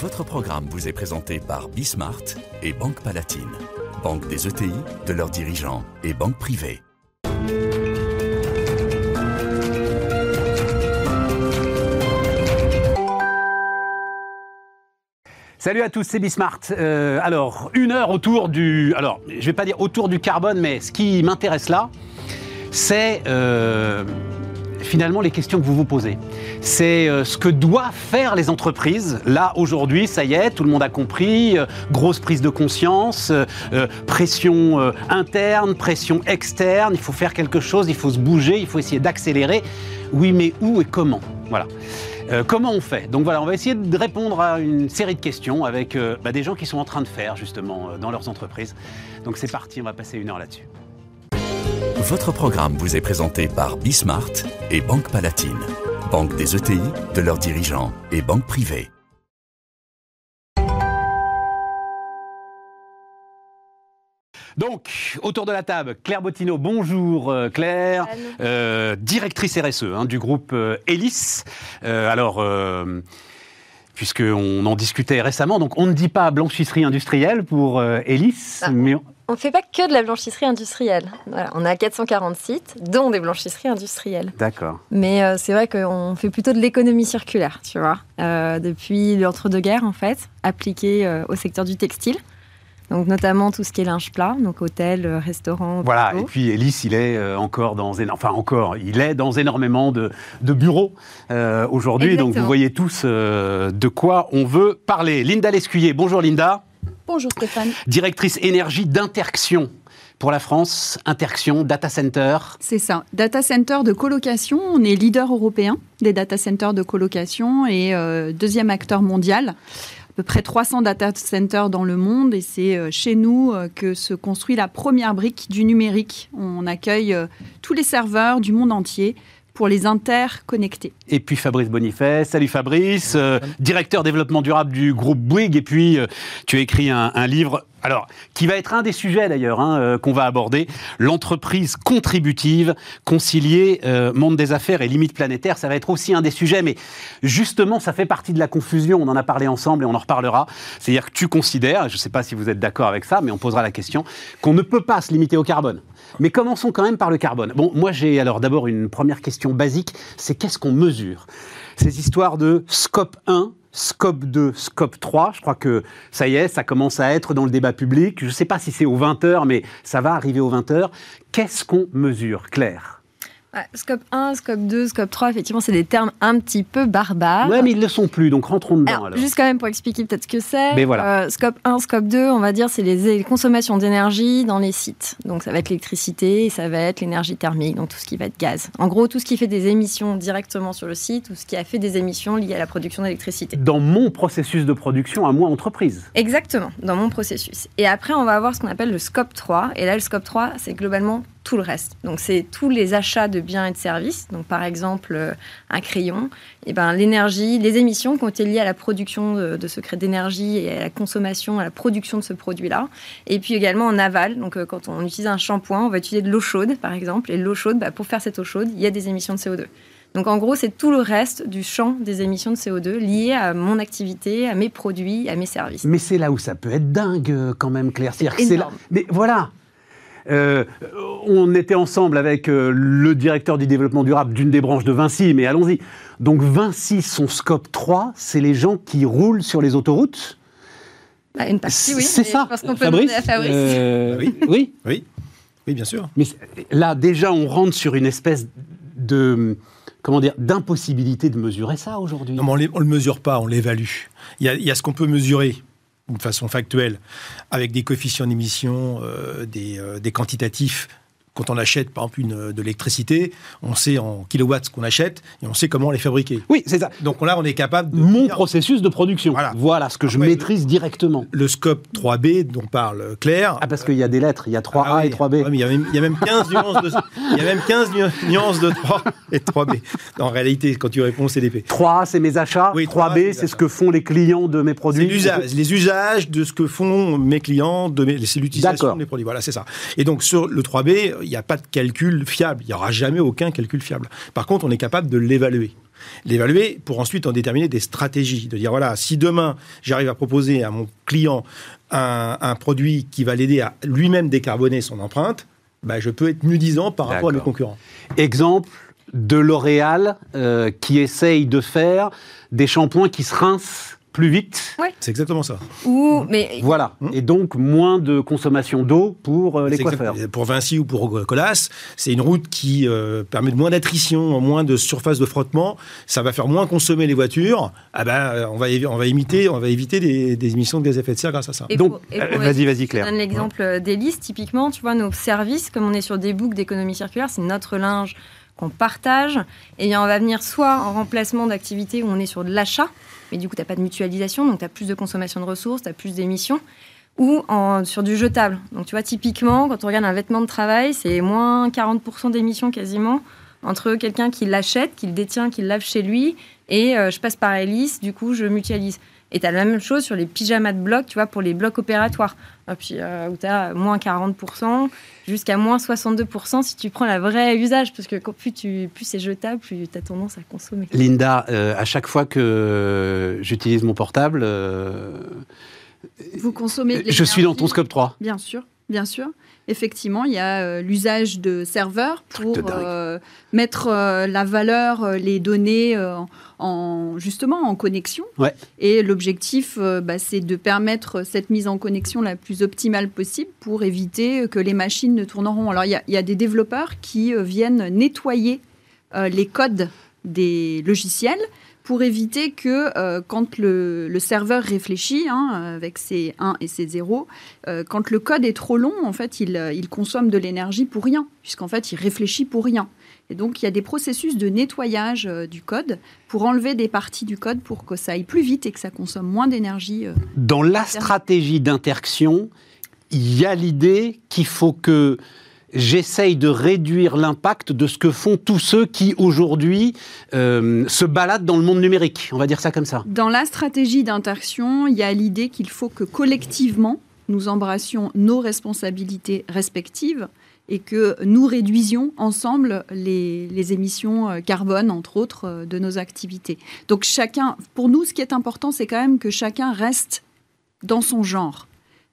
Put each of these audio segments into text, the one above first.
Votre programme vous est présenté par Bismart et Banque Palatine, banque des ETI, de leurs dirigeants et banque privée. Salut à tous, c'est Bismart. Euh, alors, une heure autour du. Alors, je vais pas dire autour du carbone, mais ce qui m'intéresse là, c'est euh, finalement les questions que vous vous posez. C'est euh, ce que doivent faire les entreprises. Là, aujourd'hui, ça y est, tout le monde a compris. euh, grosse prise de conscience, euh, pression interne, pression externe. Il faut faire quelque chose, il faut se bouger, il faut essayer d'accélérer. Oui, mais où et comment? Voilà. Comment on fait? Donc voilà, on va essayer de répondre à une série de questions avec bah, des gens qui sont en train de faire justement dans leurs entreprises. Donc c'est parti, on va passer une heure là-dessus. Votre programme vous est présenté par Bismart et Banque Palatine, banque des ETI, de leurs dirigeants et banque privée. Donc, autour de la table, Claire Bottineau, bonjour euh, Claire, euh, directrice RSE hein, du groupe euh, Elis. Euh, alors, euh, puisqu'on en discutait récemment, donc on ne dit pas blanchisserie industrielle pour Elis, Ah. mais on- On ne fait pas que de la blanchisserie industrielle. Voilà, on a 440 sites, dont des blanchisseries industrielles. D'accord. Mais euh, c'est vrai qu'on fait plutôt de l'économie circulaire, tu vois, euh, depuis l'entre-deux-guerres, en fait, appliquée euh, au secteur du textile. Donc, notamment tout ce qui est linge plat, donc hôtel, restaurant. Voilà, bureau. et puis Elis, il est encore dans, enfin encore, il est dans énormément de, de bureaux euh, aujourd'hui, donc vous voyez tous euh, de quoi on veut parler. Linda Lescuyer, bonjour Linda, Bonjour Stéphane. directrice énergie d'Interxion pour la France, Interxion, data center. C'est ça. Data center de colocation. On est leader européen des data centers de colocation et euh, deuxième acteur mondial. À peu près 300 data centers dans le monde et c'est euh, chez nous euh, que se construit la première brique du numérique. On accueille tous les serveurs du monde entier pour les interconnecter. Et puis Fabrice Bonifay. Salut Fabrice, euh, directeur développement durable du groupe Bouygues. Et puis euh, tu as écrit un, un livre, alors qui va être un des sujets d'ailleurs hein, euh, qu'on va aborder, l'entreprise contributive, concilier monde des affaires et limites planétaires. Ça va être aussi un des sujets, mais justement ça fait partie de la confusion. On en a parlé ensemble et on en reparlera. C'est-à-dire que tu considères, je ne sais pas si vous êtes d'accord avec ça, mais on posera la question, qu'on ne peut pas se limiter au carbone. Mais commençons quand même par le carbone. Bon, moi j'ai alors d'abord une première question basique, c'est qu'est-ce qu'on mesure? Ces histoires de scope 1, scope 2, scope 3, je crois que ça y est, ça commence à être dans le débat public. Je ne sais pas si c'est aux 20h, mais ça va arriver aux 20h. Qu'est-ce qu'on mesure, Claire? Scope 1, scope 2, scope 3, effectivement, c'est des termes un petit peu barbares. Ouais, mais ils ne le sont plus, donc rentrons dedans alors. Alors, juste quand même pour expliquer peut-être ce que c'est. Mais voilà. Euh, scope 1, scope 2, on va dire, c'est les, consommations d'énergie dans les sites. Donc ça va être l'électricité, ça va être l'énergie thermique, donc tout ce qui va être gaz. En gros, tout ce qui fait des émissions directement sur le site, tout ce qui a fait des émissions liées à la production d'électricité. Dans mon processus de production à moi, entreprise. Exactement, dans mon processus. Et après, on va avoir ce qu'on appelle le scope 3. Et là, le scope 3, c'est globalement tout le reste. Donc, c'est tous les achats de biens et de services. Donc, par exemple, euh, un crayon, et ben, l'énergie, les émissions qui ont été liées à la production de, de ce cré- d'énergie et à la consommation, à la production de ce produit-là. Et puis également en aval. Donc, euh, quand on utilise un shampoing, on va utiliser de l'eau chaude, par exemple. Et l'eau chaude, bah, pour faire cette eau chaude, il y a des émissions de CO2. Donc en gros, c'est tout le reste du champ des émissions de CO2 liées à mon activité, à mes produits, à mes services. Mais c'est là où ça peut être dingue euh, quand même, Claire. C'est là. Mais voilà. Euh, on était ensemble avec euh, le directeur du développement durable d'une des branches de Vinci, mais allons-y. Donc Vinci, son scope 3, c'est les gens qui roulent sur les autoroutes. Bah, une partie, oui. c'est ça, Je pense qu'on peut Fabrice. demander à Fabrice. Euh, Oui. oui. Oui, oui, bien sûr. Mais là, déjà, on rentre sur une espèce de comment dire d'impossibilité de mesurer ça aujourd'hui. Non, mais on ne le mesure pas, on l'évalue. Il y a, il y a ce qu'on peut mesurer de façon factuelle, avec des coefficients d'émission, euh, des, euh, des quantitatifs. Quand on achète, par exemple, une, de l'électricité, on sait en kilowatts ce qu'on achète et on sait comment les fabriquer. Oui, c'est ça. Donc là, on est capable de... Mon dire- processus de production. Voilà, Voilà. ce que je maîtrise directement. Le scope 3B dont parle Claire. Ah, parce qu'il y a des lettres, il y a 3A Ah oui. et 3B. Ouais, mais il, y a même, il y a même 15 nuances de, il y a même 15 nu- nuances de 3 et de 3B. En réalité, quand tu réponds au CDP. 3A, c'est mes achats. Oui, 3B, 3A, c'est ce que font les clients de mes C'est produits. l'usage, les usages de ce que font mes clients, de mes- c'est l'utilisation D'accord. des produits. Voilà, c'est ça. Et donc sur le 3B, il n'y a pas de calcul fiable. Il n'y aura jamais aucun calcul fiable. Par contre, on est capable de l'évaluer. L'évaluer pour ensuite en déterminer des stratégies. De dire, voilà, si demain j'arrive à proposer à mon client un, produit qui va l'aider à lui-même décarboner son empreinte, bah, je peux être mieux disant par rapport à mes concurrents. Exemple de L'Oréal euh, qui essaye de faire des shampoings qui se rincent plus vite. C'est exactement ça. Ou, mais... Voilà. Mmh. Et donc, moins de consommation d'eau pour euh, les coiffeurs. Pour Vinci ou pour Colas, c'est une route qui euh, permet de moins d'attrition, moins de surface de frottement. Ça va faire moins consommer les voitures. Ah ben, on, va, on, va imiter, on va éviter des, émissions de gaz à effet de serre grâce à ça. donc, euh, vas-y, vas-y, Claire. Je donne l'exemple d'Hélice. Typiquement, tu vois, nos services, comme on est sur des boucles d'économie circulaire, c'est notre linge qu'on partage. Et on va venir soit en remplacement d'activités où on est sur de l'achat, mais du coup, tu n'as pas de mutualisation, donc tu as plus de consommation de ressources, tu as plus d'émissions, ou en, sur du jetable. Donc, tu vois, typiquement, quand on regarde un vêtement de travail, c'est moins 40% d'émissions quasiment entre quelqu'un qui l'achète, qui le détient, qui le lave chez lui, et euh, je passe par hélice, du coup, je mutualise. Et tu as la même chose sur les pyjamas de bloc, tu vois, pour les blocs opératoires, et puis, euh, où tu as moins 40%, jusqu'à moins 62% si tu prends la vraie usage, parce que plus, tu, plus c'est jetable, plus tu as tendance à consommer. Linda, euh, à chaque fois que j'utilise mon portable, euh, vous consommez. Je suis dans ton scope 3. Bien sûr, bien sûr effectivement, il y a euh, l'usage de serveurs pour euh, mettre euh, la valeur, les données en, justement en connexion. Et l'objectif, bah, c'est de permettre cette mise en connexion la plus optimale possible pour éviter que les machines ne tourneront. Alors, il y, il y a des développeurs qui viennent nettoyer les codes des logiciels pour éviter que euh, quand le, serveur réfléchit hein, avec ses 1 et ses 0, euh, quand le code est trop long, en fait, il, consomme de l'énergie pour rien, puisqu'en fait, il réfléchit pour rien. Et donc, il y a des processus de nettoyage euh, du code pour enlever des parties du code pour que ça aille plus vite et que ça consomme moins d'énergie. Dans la stratégie d'interaction, il y a l'idée qu'il faut que j'essaye de réduire l'impact de ce que font tous ceux qui aujourd'hui euh, se baladent dans le monde numérique. On va dire ça comme ça. Dans la stratégie d'interaction, il y a l'idée qu'il faut que collectivement, nous embrassions nos responsabilités respectives et que nous réduisions ensemble les, émissions euh, carbone, entre autres, euh, de nos activités. Donc chacun, pour nous, ce qui est important, c'est quand même que chacun reste dans son genre.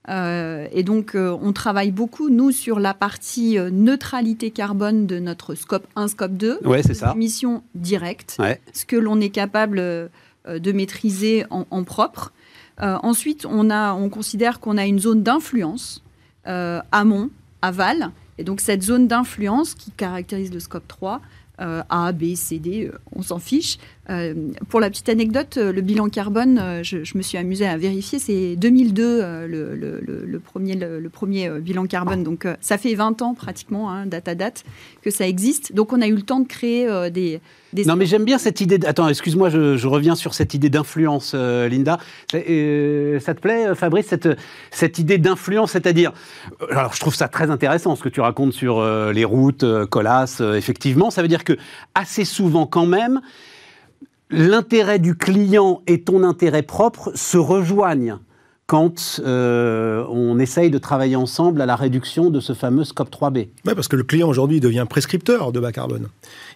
Euh, et donc, euh, on travaille beaucoup, nous, sur la partie euh, neutralité carbone de notre scope 1, scope 2. Ouais, c'est ça. Mission directe, ce que l'on est capable de maîtriser en, propre. ensuite, on, a, on considère qu'on a une zone d'influence, amont, aval. Et donc, cette zone d'influence qui caractérise le scope 3, A, B, C, D, on s'en fiche. Euh, pour la petite anecdote, euh, le bilan carbone, euh, je, me suis amusée à vérifier, c'est 2002 le, premier, bilan carbone. Donc ça fait 20 ans pratiquement, hein, date à date, que ça existe. Donc on a eu le temps de créer des, Non mais j'aime bien cette idée... Attends, excuse-moi, je, reviens sur cette idée d'influence, Linda. ça te plaît, Fabrice, cette, cette idée d'influence C'est-à-dire, alors je trouve ça très intéressant ce que tu racontes sur les routes, Colas, effectivement. Ça veut dire que assez souvent quand même, l'intérêt du client et ton intérêt propre se rejoignent quand euh, on essaye de travailler ensemble à la réduction de ce fameux scope 3B. Oui, parce que le client aujourd'hui devient prescripteur de bas carbone.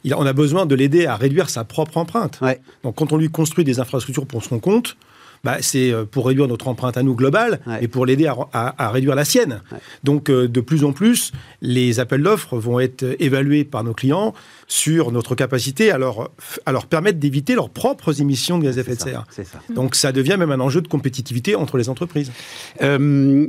Il, on a besoin de l'aider à réduire sa propre empreinte. Donc quand on lui construit des infrastructures pour son compte, bah, c'est euh, pour réduire notre empreinte à nous globale et pour l'aider à, réduire la sienne. Donc, euh, de plus en plus, les appels d'offres vont être évalués par nos clients sur notre capacité à leur, à leur permettre d'éviter leurs propres émissions de gaz à effet de serre. Donc, ça devient même un enjeu de compétitivité entre les entreprises. Euh,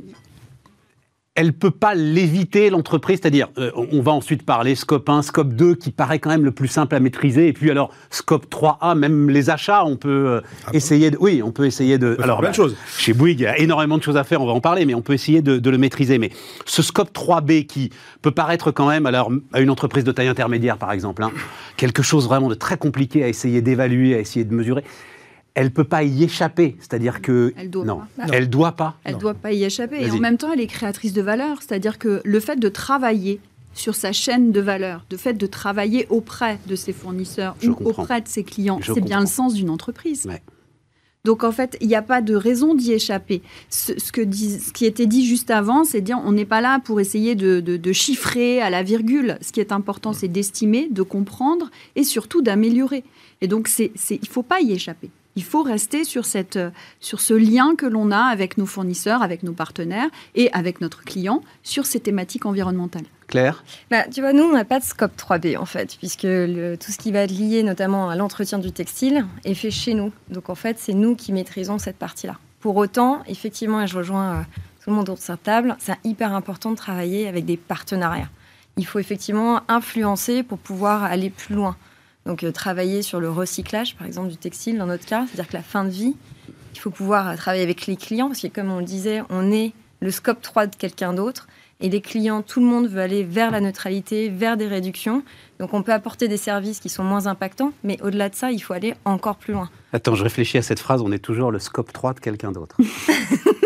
elle peut pas l'éviter, l'entreprise, c'est-à-dire, euh, on va ensuite parler scope 1, scope 2, qui paraît quand même le plus simple à maîtriser, et puis alors scope 3A, même les achats, on peut euh, ah essayer de... Oui, on peut essayer de... alors, bah, chose. chez Bouygues, il y a énormément de choses à faire, on va en parler, mais on peut essayer de, le maîtriser. Mais ce scope 3B, qui peut paraître quand même, alors, à une entreprise de taille intermédiaire, par exemple, hein, quelque chose vraiment de très compliqué à essayer d'évaluer, à essayer de mesurer, elle peut pas y échapper. C'est-à-dire que elle doit non, pas. elle doit pas. Elle doit pas y échapper. Et en même temps, elle est créatrice de valeur. C'est-à-dire que le fait de travailler sur sa chaîne de valeur, le fait de travailler auprès de ses fournisseurs ou auprès de ses clients, c'est bien le sens d'une entreprise. Donc en fait, il n'y a pas de raison d'y échapper. Ce, que ce qui était dit juste avant, c'est dire on n'est pas là pour essayer de, chiffrer à la virgule. Ce qui est important, c'est d'estimer, de comprendre et surtout d'améliorer. Et donc c'est, il ne faut pas y échapper. Il faut rester sur, cette, sur ce lien que l'on a avec nos fournisseurs, avec nos partenaires et avec notre client sur ces thématiques environnementales. Claire? Bah, Tu vois, nous, on n'a pas de scope 3B en fait, puisque tout ce qui va être lié notamment à l'entretien du textile est fait chez nous. Donc en fait, c'est nous qui maîtrisons cette partie-là. Pour autant, effectivement, et je rejoins euh, tout le monde autour de cette table, c'est hyper important de travailler avec des partenariats. Il faut effectivement influencer pour pouvoir aller plus loin. Donc euh, travailler sur le recyclage, par exemple, du textile dans notre cas, c'est-à-dire que la fin de vie, il faut pouvoir travailler avec les clients, parce que comme on le disait, on est le scope 3 de quelqu'un d'autre. Et les clients, tout le monde veut aller vers la neutralité, vers des réductions. Donc on peut apporter des services qui sont moins impactants, mais au-delà de ça, il faut aller encore plus loin. Attends, je réfléchis à cette phrase, on est toujours le scope 3 de quelqu'un d'autre.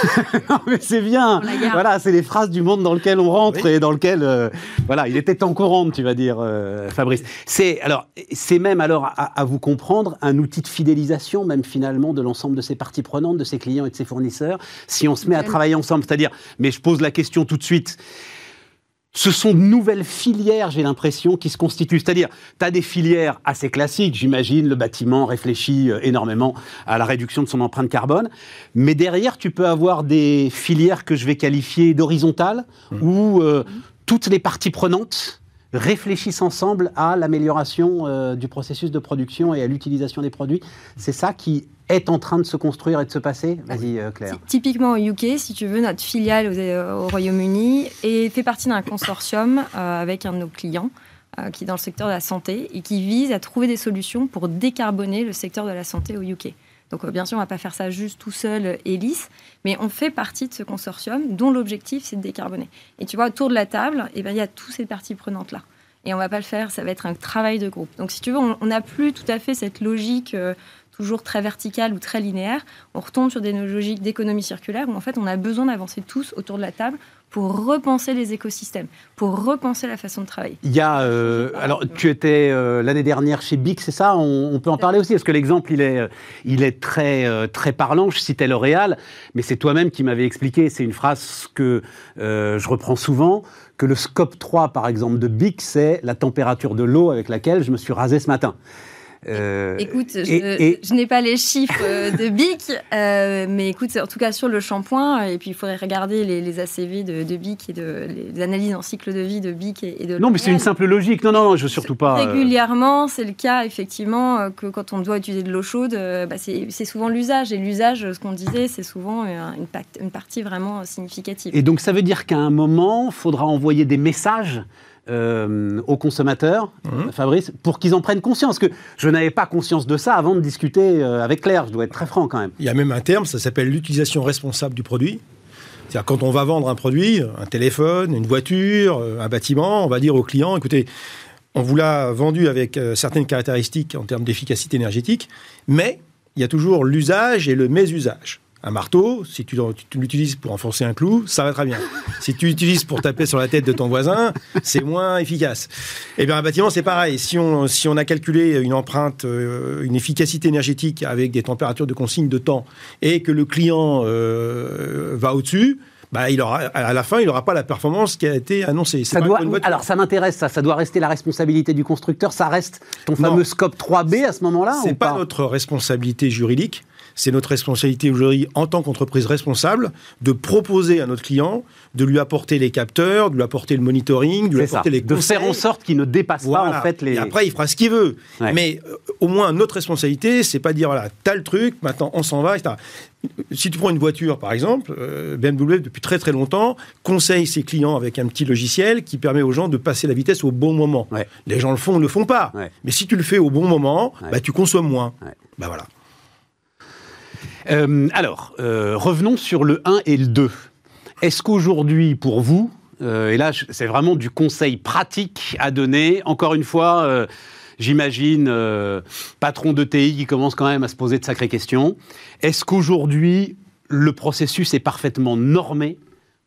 non, mais c'est bien. Voilà, c'est les phrases du monde dans lequel on rentre et dans lequel, euh, voilà, il était en courant, tu vas dire, euh, Fabrice. C'est alors, c'est même alors à, vous comprendre un outil de fidélisation, même finalement, de l'ensemble de ses parties prenantes, de ses clients et de ses fournisseurs, si on se met à travailler ensemble. C'est-à-dire, mais je pose la question tout de suite ce sont de nouvelles filières, j'ai l'impression, qui se constituent. C'est-à-dire, tu as des filières assez classiques, j'imagine, le bâtiment réfléchit euh, énormément à la réduction de son empreinte carbone, mais derrière, tu peux avoir des filières que je vais qualifier d'horizontales, mmh. où euh, toutes les parties prenantes réfléchissent ensemble à l'amélioration euh, du processus de production et à l'utilisation des produits. C'est ça qui est en train de se construire et de se passer Vas-y, euh, Claire. Typiquement au UK, si tu veux, notre filiale au, euh, Royaume-Uni fait partie d'un consortium avec un de nos clients qui est dans le secteur de la santé et qui vise à trouver des solutions pour décarboner le secteur de la santé au UK. Donc bien sûr, on ne va pas faire ça juste tout seul et lisse, mais on fait partie de ce consortium dont l'objectif, c'est de décarboner. Et tu vois, autour de la table, eh ben, il y a toutes ces parties prenantes-là. Et on ne va pas le faire, ça va être un travail de groupe. Donc si tu veux, on n'a plus tout à fait cette logique euh, toujours très verticale ou très linéaire. On retombe sur des logiques d'économie circulaire où en fait on a besoin d'avancer tous autour de la table pour repenser les écosystèmes, pour repenser la façon de travailler. Il y a, euh, alors tu étais euh, l'année dernière chez BIC, c'est ça? On, peut en parler aussi, parce que l'exemple il est, euh, il est très, très parlant. Je citais L'Oréal, mais c'est toi-même qui m'avais expliqué, c'est une phrase que je reprends souvent, que le scope 3 par exemple de BIC, c'est la température de l'eau avec laquelle je me suis rasé ce matin. Euh, écoute, je, n'ai pas les chiffres euh, de BIC, euh, mais écoute, en tout cas sur le shampoing, et puis il faudrait regarder les, ACV de, BIC et de, les analyses en cycle de vie de BIC et, de Non, mais c'est une simple logique. Non, non, non je veux surtout pas. Régulièrement, c'est le cas, effectivement, que quand on doit utiliser de l'eau chaude, bah, c'est souvent l'usage. Et l'usage, ce qu'on disait, c'est souvent une, une partie vraiment significative. Et donc, ça veut dire qu'à un moment, il faudra envoyer des messages euh, aux consommateurs, mmh. Fabrice, pour qu'ils en prennent conscience. Que je n'avais pas conscience de ça avant de discuter euh, avec Claire. Je dois être très franc quand même. Il y a même un terme, ça s'appelle l'utilisation responsable du produit. C'est-à-dire quand on va vendre un produit, un téléphone, une voiture, euh, un bâtiment, on va dire au client, écoutez, on vous l'a vendu avec certaines caractéristiques en termes d'efficacité énergétique, mais il y a toujours l'usage et le mésusage. Un marteau, si tu, l'utilises pour enfoncer un clou, ça va très bien. si tu l'utilises pour taper sur la tête de ton voisin, c'est moins efficace. Eh bien, un bâtiment, c'est pareil. Si on, si on a calculé une empreinte, euh, une efficacité énergétique avec des températures de consigne de temps et que le client euh, va au-dessus, bah, il aura, à la fin, il n'aura pas la performance qui a été annoncée. Ça doit, alors, ça m'intéresse, ça. Ça doit rester la responsabilité du constructeur. Ça reste ton fameux scope 3B à ce moment-là C'est pas, pas? notre responsabilité juridique c'est notre responsabilité aujourd'hui en tant qu'entreprise responsable de proposer à notre client de lui apporter les capteurs, de lui apporter le monitoring, de lui apporter les De faire en sorte qu'il ne dépasse pas en fait les... Et après, il fera ce qu'il veut. Mais euh, au moins, notre responsabilité, c'est pas dire, voilà, t'as le truc, maintenant on s'en va, etc. Si tu prends une voiture, par exemple, euh, BMW, depuis très très longtemps, conseille ses clients avec un petit logiciel qui permet aux gens de passer la vitesse au bon moment. Les gens le font, ne le font pas. Mais si tu le fais au bon moment, bah, tu consommes moins. Bah voilà. Euh, alors, euh, revenons sur le 1 et le 2. Est-ce qu'aujourd'hui, pour vous, euh, et là, c'est vraiment du conseil pratique à donner, encore une fois, j'imagine, patron de TI qui commence quand même à se poser de sacrées questions, est-ce qu'aujourd'hui, le processus est parfaitement normé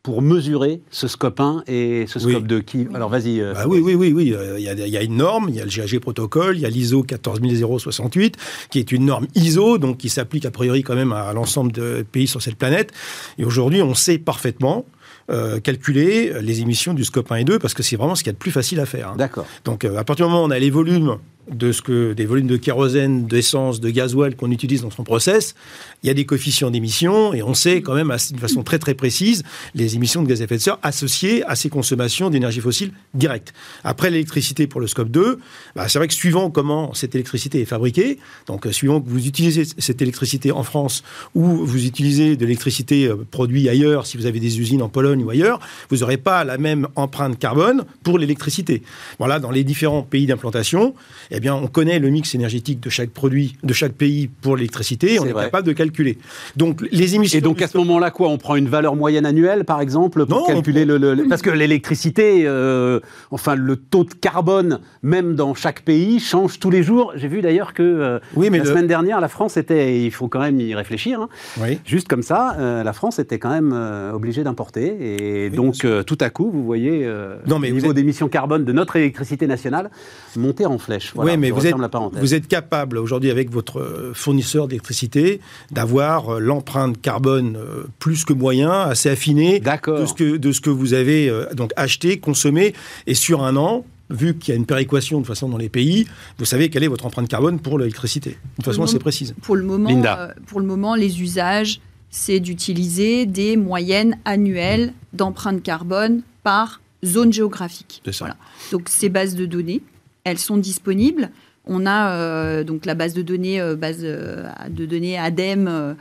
pour mesurer ce scope 1 et ce Oui. scope 2 qui... Alors vas-y. euh, Bah oui, oui, oui, oui. euh, Il y, a, il y a une norme, il y a le GAG protocole, il y a l'ISO 14068, qui est une norme ISO, donc qui s'applique a priori quand même à l'ensemble des pays sur cette planète. Et aujourd'hui, on sait parfaitement euh, calculer les émissions du scope 1 et 2, parce que c'est vraiment ce qu'il y a de plus facile à faire. hein. D'accord. Donc, euh, à partir du moment où on a les volumes de ce que des volumes de kérosène, d'essence, de gasoil qu'on utilise dans son process, il y a des coefficients d'émission et on sait quand même d'une façon très très précise les émissions de gaz à effet de serre associées à ces consommations d'énergie fossile directe. Après l'électricité pour le scope 2, bah, c'est vrai que suivant comment cette électricité est fabriquée, donc euh, suivant que vous utilisez cette électricité en France ou vous utilisez de l'électricité euh, produite ailleurs, si vous avez des usines en Pologne ou ailleurs, vous n'aurez pas la même empreinte carbone pour l'électricité. Voilà, dans les différents pays d'implantation, eh bien, on connaît le mix énergétique de chaque produit, de chaque pays pour l'électricité, on est capable de calculer. Donc, les émissions. Et donc à ce moment-là, quoi, on prend une valeur moyenne annuelle, par exemple, pour Non, on calculer le, le- Parce que l'électricité, euh, enfin le taux de carbone, même dans chaque pays, change tous les jours. J'ai vu d'ailleurs que euh, Oui, mais la le- semaine dernière, la France était, il faut quand même y réfléchir, hein, Oui. juste comme ça, euh, la France était quand même obligée d'importer. Et Oui, donc tout à coup, vous voyez Non, mais le niveau êtes- d'émissions carbone de notre électricité nationale monter en flèche. Voilà, oui, mais vous êtes, vous êtes capable aujourd'hui avec votre euh, fournisseur d'électricité d'avoir euh, l'empreinte carbone euh, plus que moyen, assez affinée D'accord. de ce que de ce que vous avez donc acheté, consommé, et sur un an. Vu qu'il y a une péréquation de toute façon dans les pays, vous savez quelle est votre empreinte carbone pour l'électricité. De toute façon, c'est moment- précise. Pour le moment, Linda. euh, pour le moment les usages, c'est d'utiliser des moyennes annuelles d'empreinte carbone par zone géographique. C'est ça. Voilà. Donc ces bases de données, elles sont disponibles. On a euh, donc la base de données, euh, base euh, de données ADEME euh,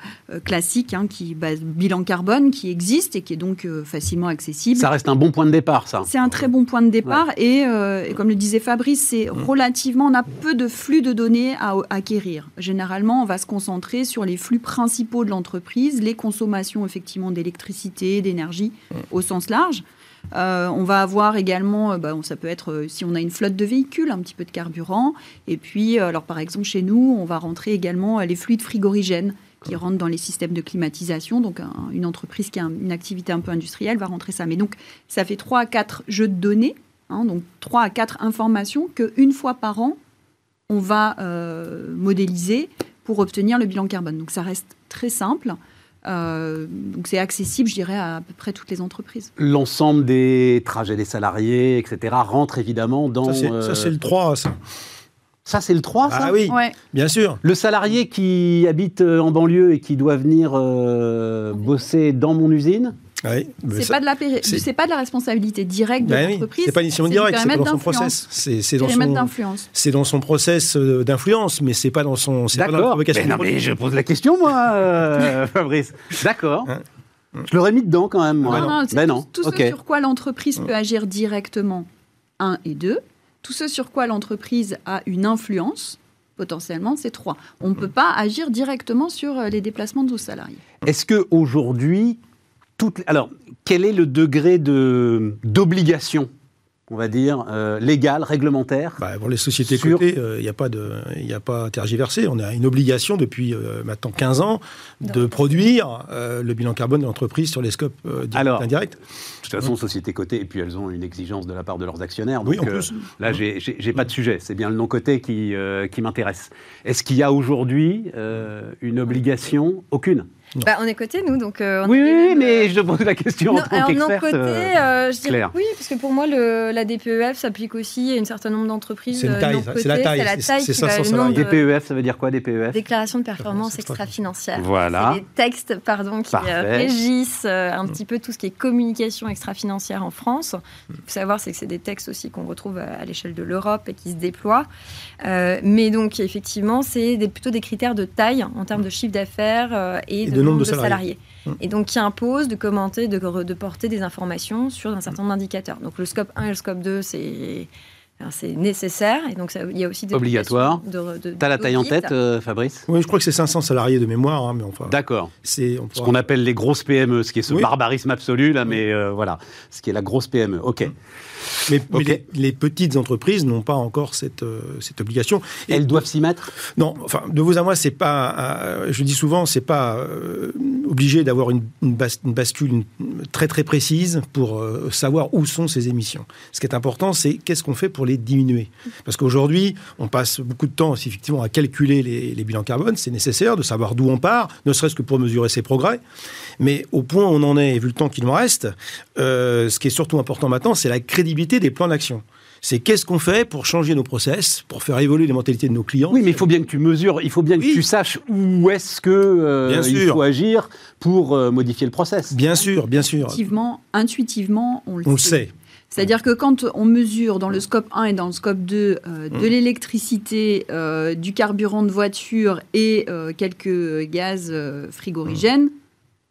classique, hein, qui base bilan carbone, qui existe et qui est donc facilement accessible. Ça reste un bon point de départ, ça. C'est un très bon point de départ et, et comme le disait Fabrice, c'est relativement, on a peu de flux de données à à acquérir. Généralement, on va se concentrer sur les flux principaux de l'entreprise, les consommations effectivement d'électricité, d'énergie au sens large. Euh, on va avoir également, euh, bah, ça peut être euh, si on a une flotte de véhicules, un petit peu de carburant. Et puis, alors par exemple chez nous, on va rentrer également les fluides frigorigènes qui rentrent dans les systèmes de climatisation. Donc un- une entreprise qui a un- une activité un peu industrielle va rentrer ça. Mais donc ça fait 3 à 4 jeux de données, hein, donc 3 à 4 informations qu'une fois par an, on va euh, modéliser pour obtenir le bilan carbone. Donc ça reste très simple. Euh, donc c'est accessible, je dirais, à, à peu près toutes les entreprises. L'ensemble des trajets des salariés, etc., rentre évidemment dans. Ça, c'est euh, ça, c'est le 3, ça. ça, c'est le 3, ça Ah oui, Ouais. bien sûr. Le salarié qui habite euh, en banlieue et qui doit venir euh, bosser dans mon usine, Oui, C'est pas de la péri- c'est- c'est pas de la responsabilité directe de Ben oui, l'entreprise. c'est pas l'initiation du directe, c'est dans son process. C'est dans son, d'influence. c'est dans son process d'influence, mais c'est pas dans son, c'est pas dans la D'accord. Mais non, mais je pose la question, moi, euh, Fabrice. D'accord. Hein Je l'aurais mis dedans quand même, moi. Non, non, Ben tout- non. Tout, ok. ce sur quoi l'entreprise peut agir directement, un et deux. Tout ce sur quoi l'entreprise a une influence, potentiellement, c'est trois. On ne peut pas agir directement sur euh, les déplacements de nos salariés. Est-ce que aujourd'hui, toutes... alors, quel est le degré de d'obligation, on va dire, euh, légale, réglementaire Bah, pour les sociétés Sur- cotées, il n'y a pas de, il a pas à tergiverser. On a une obligation depuis euh, maintenant 15 ans de produire euh, le bilan carbone de l'entreprise sur les scopes euh, directs Alors, et indirects. De toute façon, société cotée, et puis elles ont une exigence de la part de leurs actionnaires. Oui, donc, en euh, plus. là, j'ai j'ai- j'ai pas de sujet. C'est bien le non coté qui, euh, qui m'intéresse. Est-ce qu'il y a aujourd'hui euh, une obligation? Aucune. Bah, on est coté, nous, donc. euh, on Oui, mais euh, je te pose la question en Non, tant alors non coté, euh, euh, je dirais Claire. oui, parce que pour moi, le, la DPEF s'applique aussi à un certain nombre d'entreprises. C'est une taille, non ça, cotées. c'est la taille, C'est la c'est- taille c'est qui va 500 le nombre de DPEF, ça veut dire quoi, DPEF déclarations de performance extra-financière. Voilà. C'est des textes pardon, qui euh, régissent euh, un petit peu tout ce qui est communication extra-financière en France. Il faut savoir c'est que c'est des textes aussi qu'on retrouve à, à l'échelle de l'Europe et qui se déploient. Euh, mais donc, effectivement, c'est des- plutôt des critères de taille en termes de chiffre d'affaires euh, et, de, nombre de salariés. Mm. Et donc, qui impose de commenter, de, de porter des informations sur un certain nombre d'indicateurs. Donc, le scope 1 et le scope 2, c'est. C'est nécessaire et donc ça- il y a aussi des Obligatoire. de- de- T'as la taille en tête, euh, Fabrice? Oui, je crois que c'est 500 salariés de mémoire, hein, mais enfin, D'accord. c'est Ce qu'on appelle les grosses PME, ce qui est ce Oui. barbarisme absolu, là, mais euh, voilà. Ce qui est la grosse PME. OK. Mais, les, les petites entreprises n'ont pas encore cette, euh, cette obligation. Et Elles doivent s'y mettre? Non, enfin, de vous à moi, c'est pas. euh, je dis souvent, c'est pas euh, obligé d'avoir une, bascule très très précise pour savoir où sont ces émissions. Ce qui est important, c'est qu'est-ce qu'on fait pour les diminuer. Parce qu'aujourd'hui, on passe beaucoup de temps effectivement à calculer les, bilans carbone. C'est nécessaire de savoir d'où on part, ne serait-ce que pour mesurer ses progrès. Mais au point où on en est, vu le temps qu'il nous reste, ce qui est surtout important maintenant, c'est la crédibilité des plans d'action c'est qu'est-ce qu'on fait pour changer nos process, pour faire évoluer les mentalités de nos clients. Oui, mais il faut bien que tu mesures, il faut bien que tu saches où est-ce que euh, il faut agir pour euh, modifier le process. Bien sûr, bien sûr. Intuitivement, intuitivement on le sait. C'est-à-dire que quand on mesure dans le scope 1 et dans le scope 2 euh, de mmh. l'électricité, du carburant de voiture et quelques gaz frigorigènes,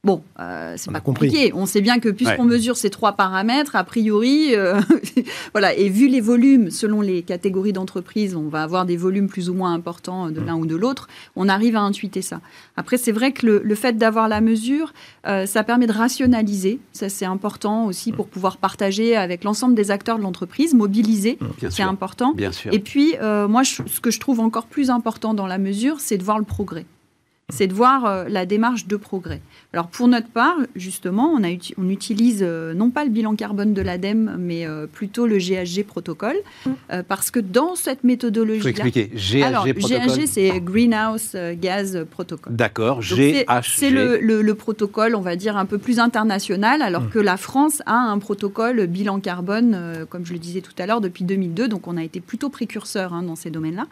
Bon, euh, c'est pas compliqué. On sait bien que puisqu'on mesure ces trois paramètres, a priori, euh, voilà, et vu les volumes, selon les catégories d'entreprises, on va avoir des volumes plus ou moins importants de mm. l'un ou de l'autre, on arrive à intuiter ça. Après, c'est vrai que le, fait d'avoir la mesure, euh, ça permet de rationaliser. Ça, c'est important aussi pour pouvoir partager avec l'ensemble des acteurs de l'entreprise, mobiliser, mm. c'est important. Bien sûr. Et puis, moi, ce que je trouve encore plus important dans la mesure, c'est de voir le progrès c'est de voir euh, la démarche de progrès. Alors pour notre part, justement, on, a, on utilise euh, non pas le bilan carbone de l'ADEME, mais euh, plutôt le GHG protocole, parce que dans cette méthodologie... Je expliquer. GHG Alors, GHG, c'est Greenhouse Gas Protocol. D'accord, GHG. C'est le, protocole, on va dire, un peu plus international, alors mmh. que la France a un protocole bilan carbone, comme je le disais tout à l'heure, depuis 2002, donc on a été plutôt précurseur hein, dans ces domaines-là.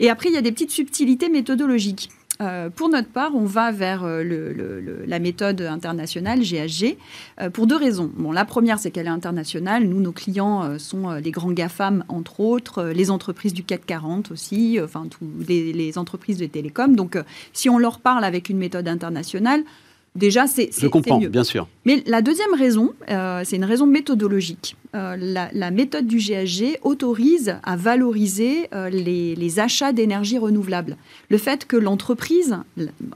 Et après, il y a des petites subtilités méthodologiques. Euh, pour notre part, on va vers euh, la méthode internationale GHG euh, pour deux raisons. Bon, la première, c'est qu'elle est internationale. Nous, nos clients sont les grands GAFAM, entre autres, les entreprises du CAC 40 aussi, enfin, les, les, entreprises de télécom. Donc, si on leur parle avec une méthode internationale, Déjà, c'est Je comprends, bien sûr. Mais la deuxième raison, euh, c'est une raison méthodologique. Euh, la, méthode du GHG autorise à valoriser euh, les, achats d'énergie renouvelable. Le fait que l'entreprise,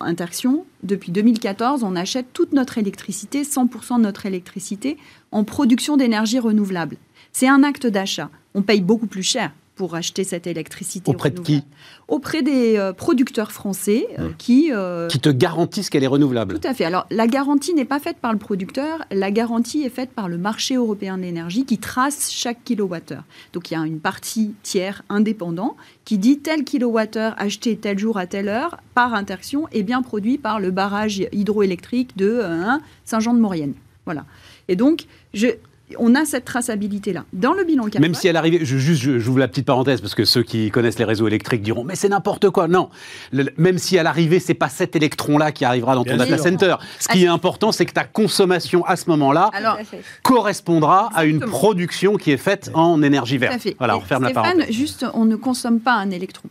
Interaction, depuis 2014, on achète toute notre électricité, 100% de notre électricité, en production d'énergie renouvelable. C'est un acte d'achat. On paye beaucoup plus cher pour acheter cette électricité. Auprès de qui Auprès des euh, producteurs français euh, mmh. qui... Euh, qui te garantissent qu'elle est renouvelable. Tout à fait. Alors la garantie n'est pas faite par le producteur, la garantie est faite par le marché européen de l'énergie qui trace chaque kilowattheure. Donc il y a une partie tiers indépendant qui dit tel kilowattheure acheté tel jour à telle heure par interaction est bien produit par le barrage hydroélectrique de Saint-Jean-de-Maurienne. Voilà. Et donc, je, on a cette traçabilité-là. Dans le bilan carbone... Même si elle arrivait, je, juste, j'ouvre la petite parenthèse, parce que ceux qui connaissent les réseaux électriques diront, mais c'est n'importe quoi. Non, même si à l'arrivée, c'est pas cet électron-là qui arrivera dans ton data center. Ce qui est important, c'est que ta consommation à ce moment-là correspondra à une production qui est faite en énergie verte. Voilà, on ferme la parenthèse. juste, on ne consomme pas un électron.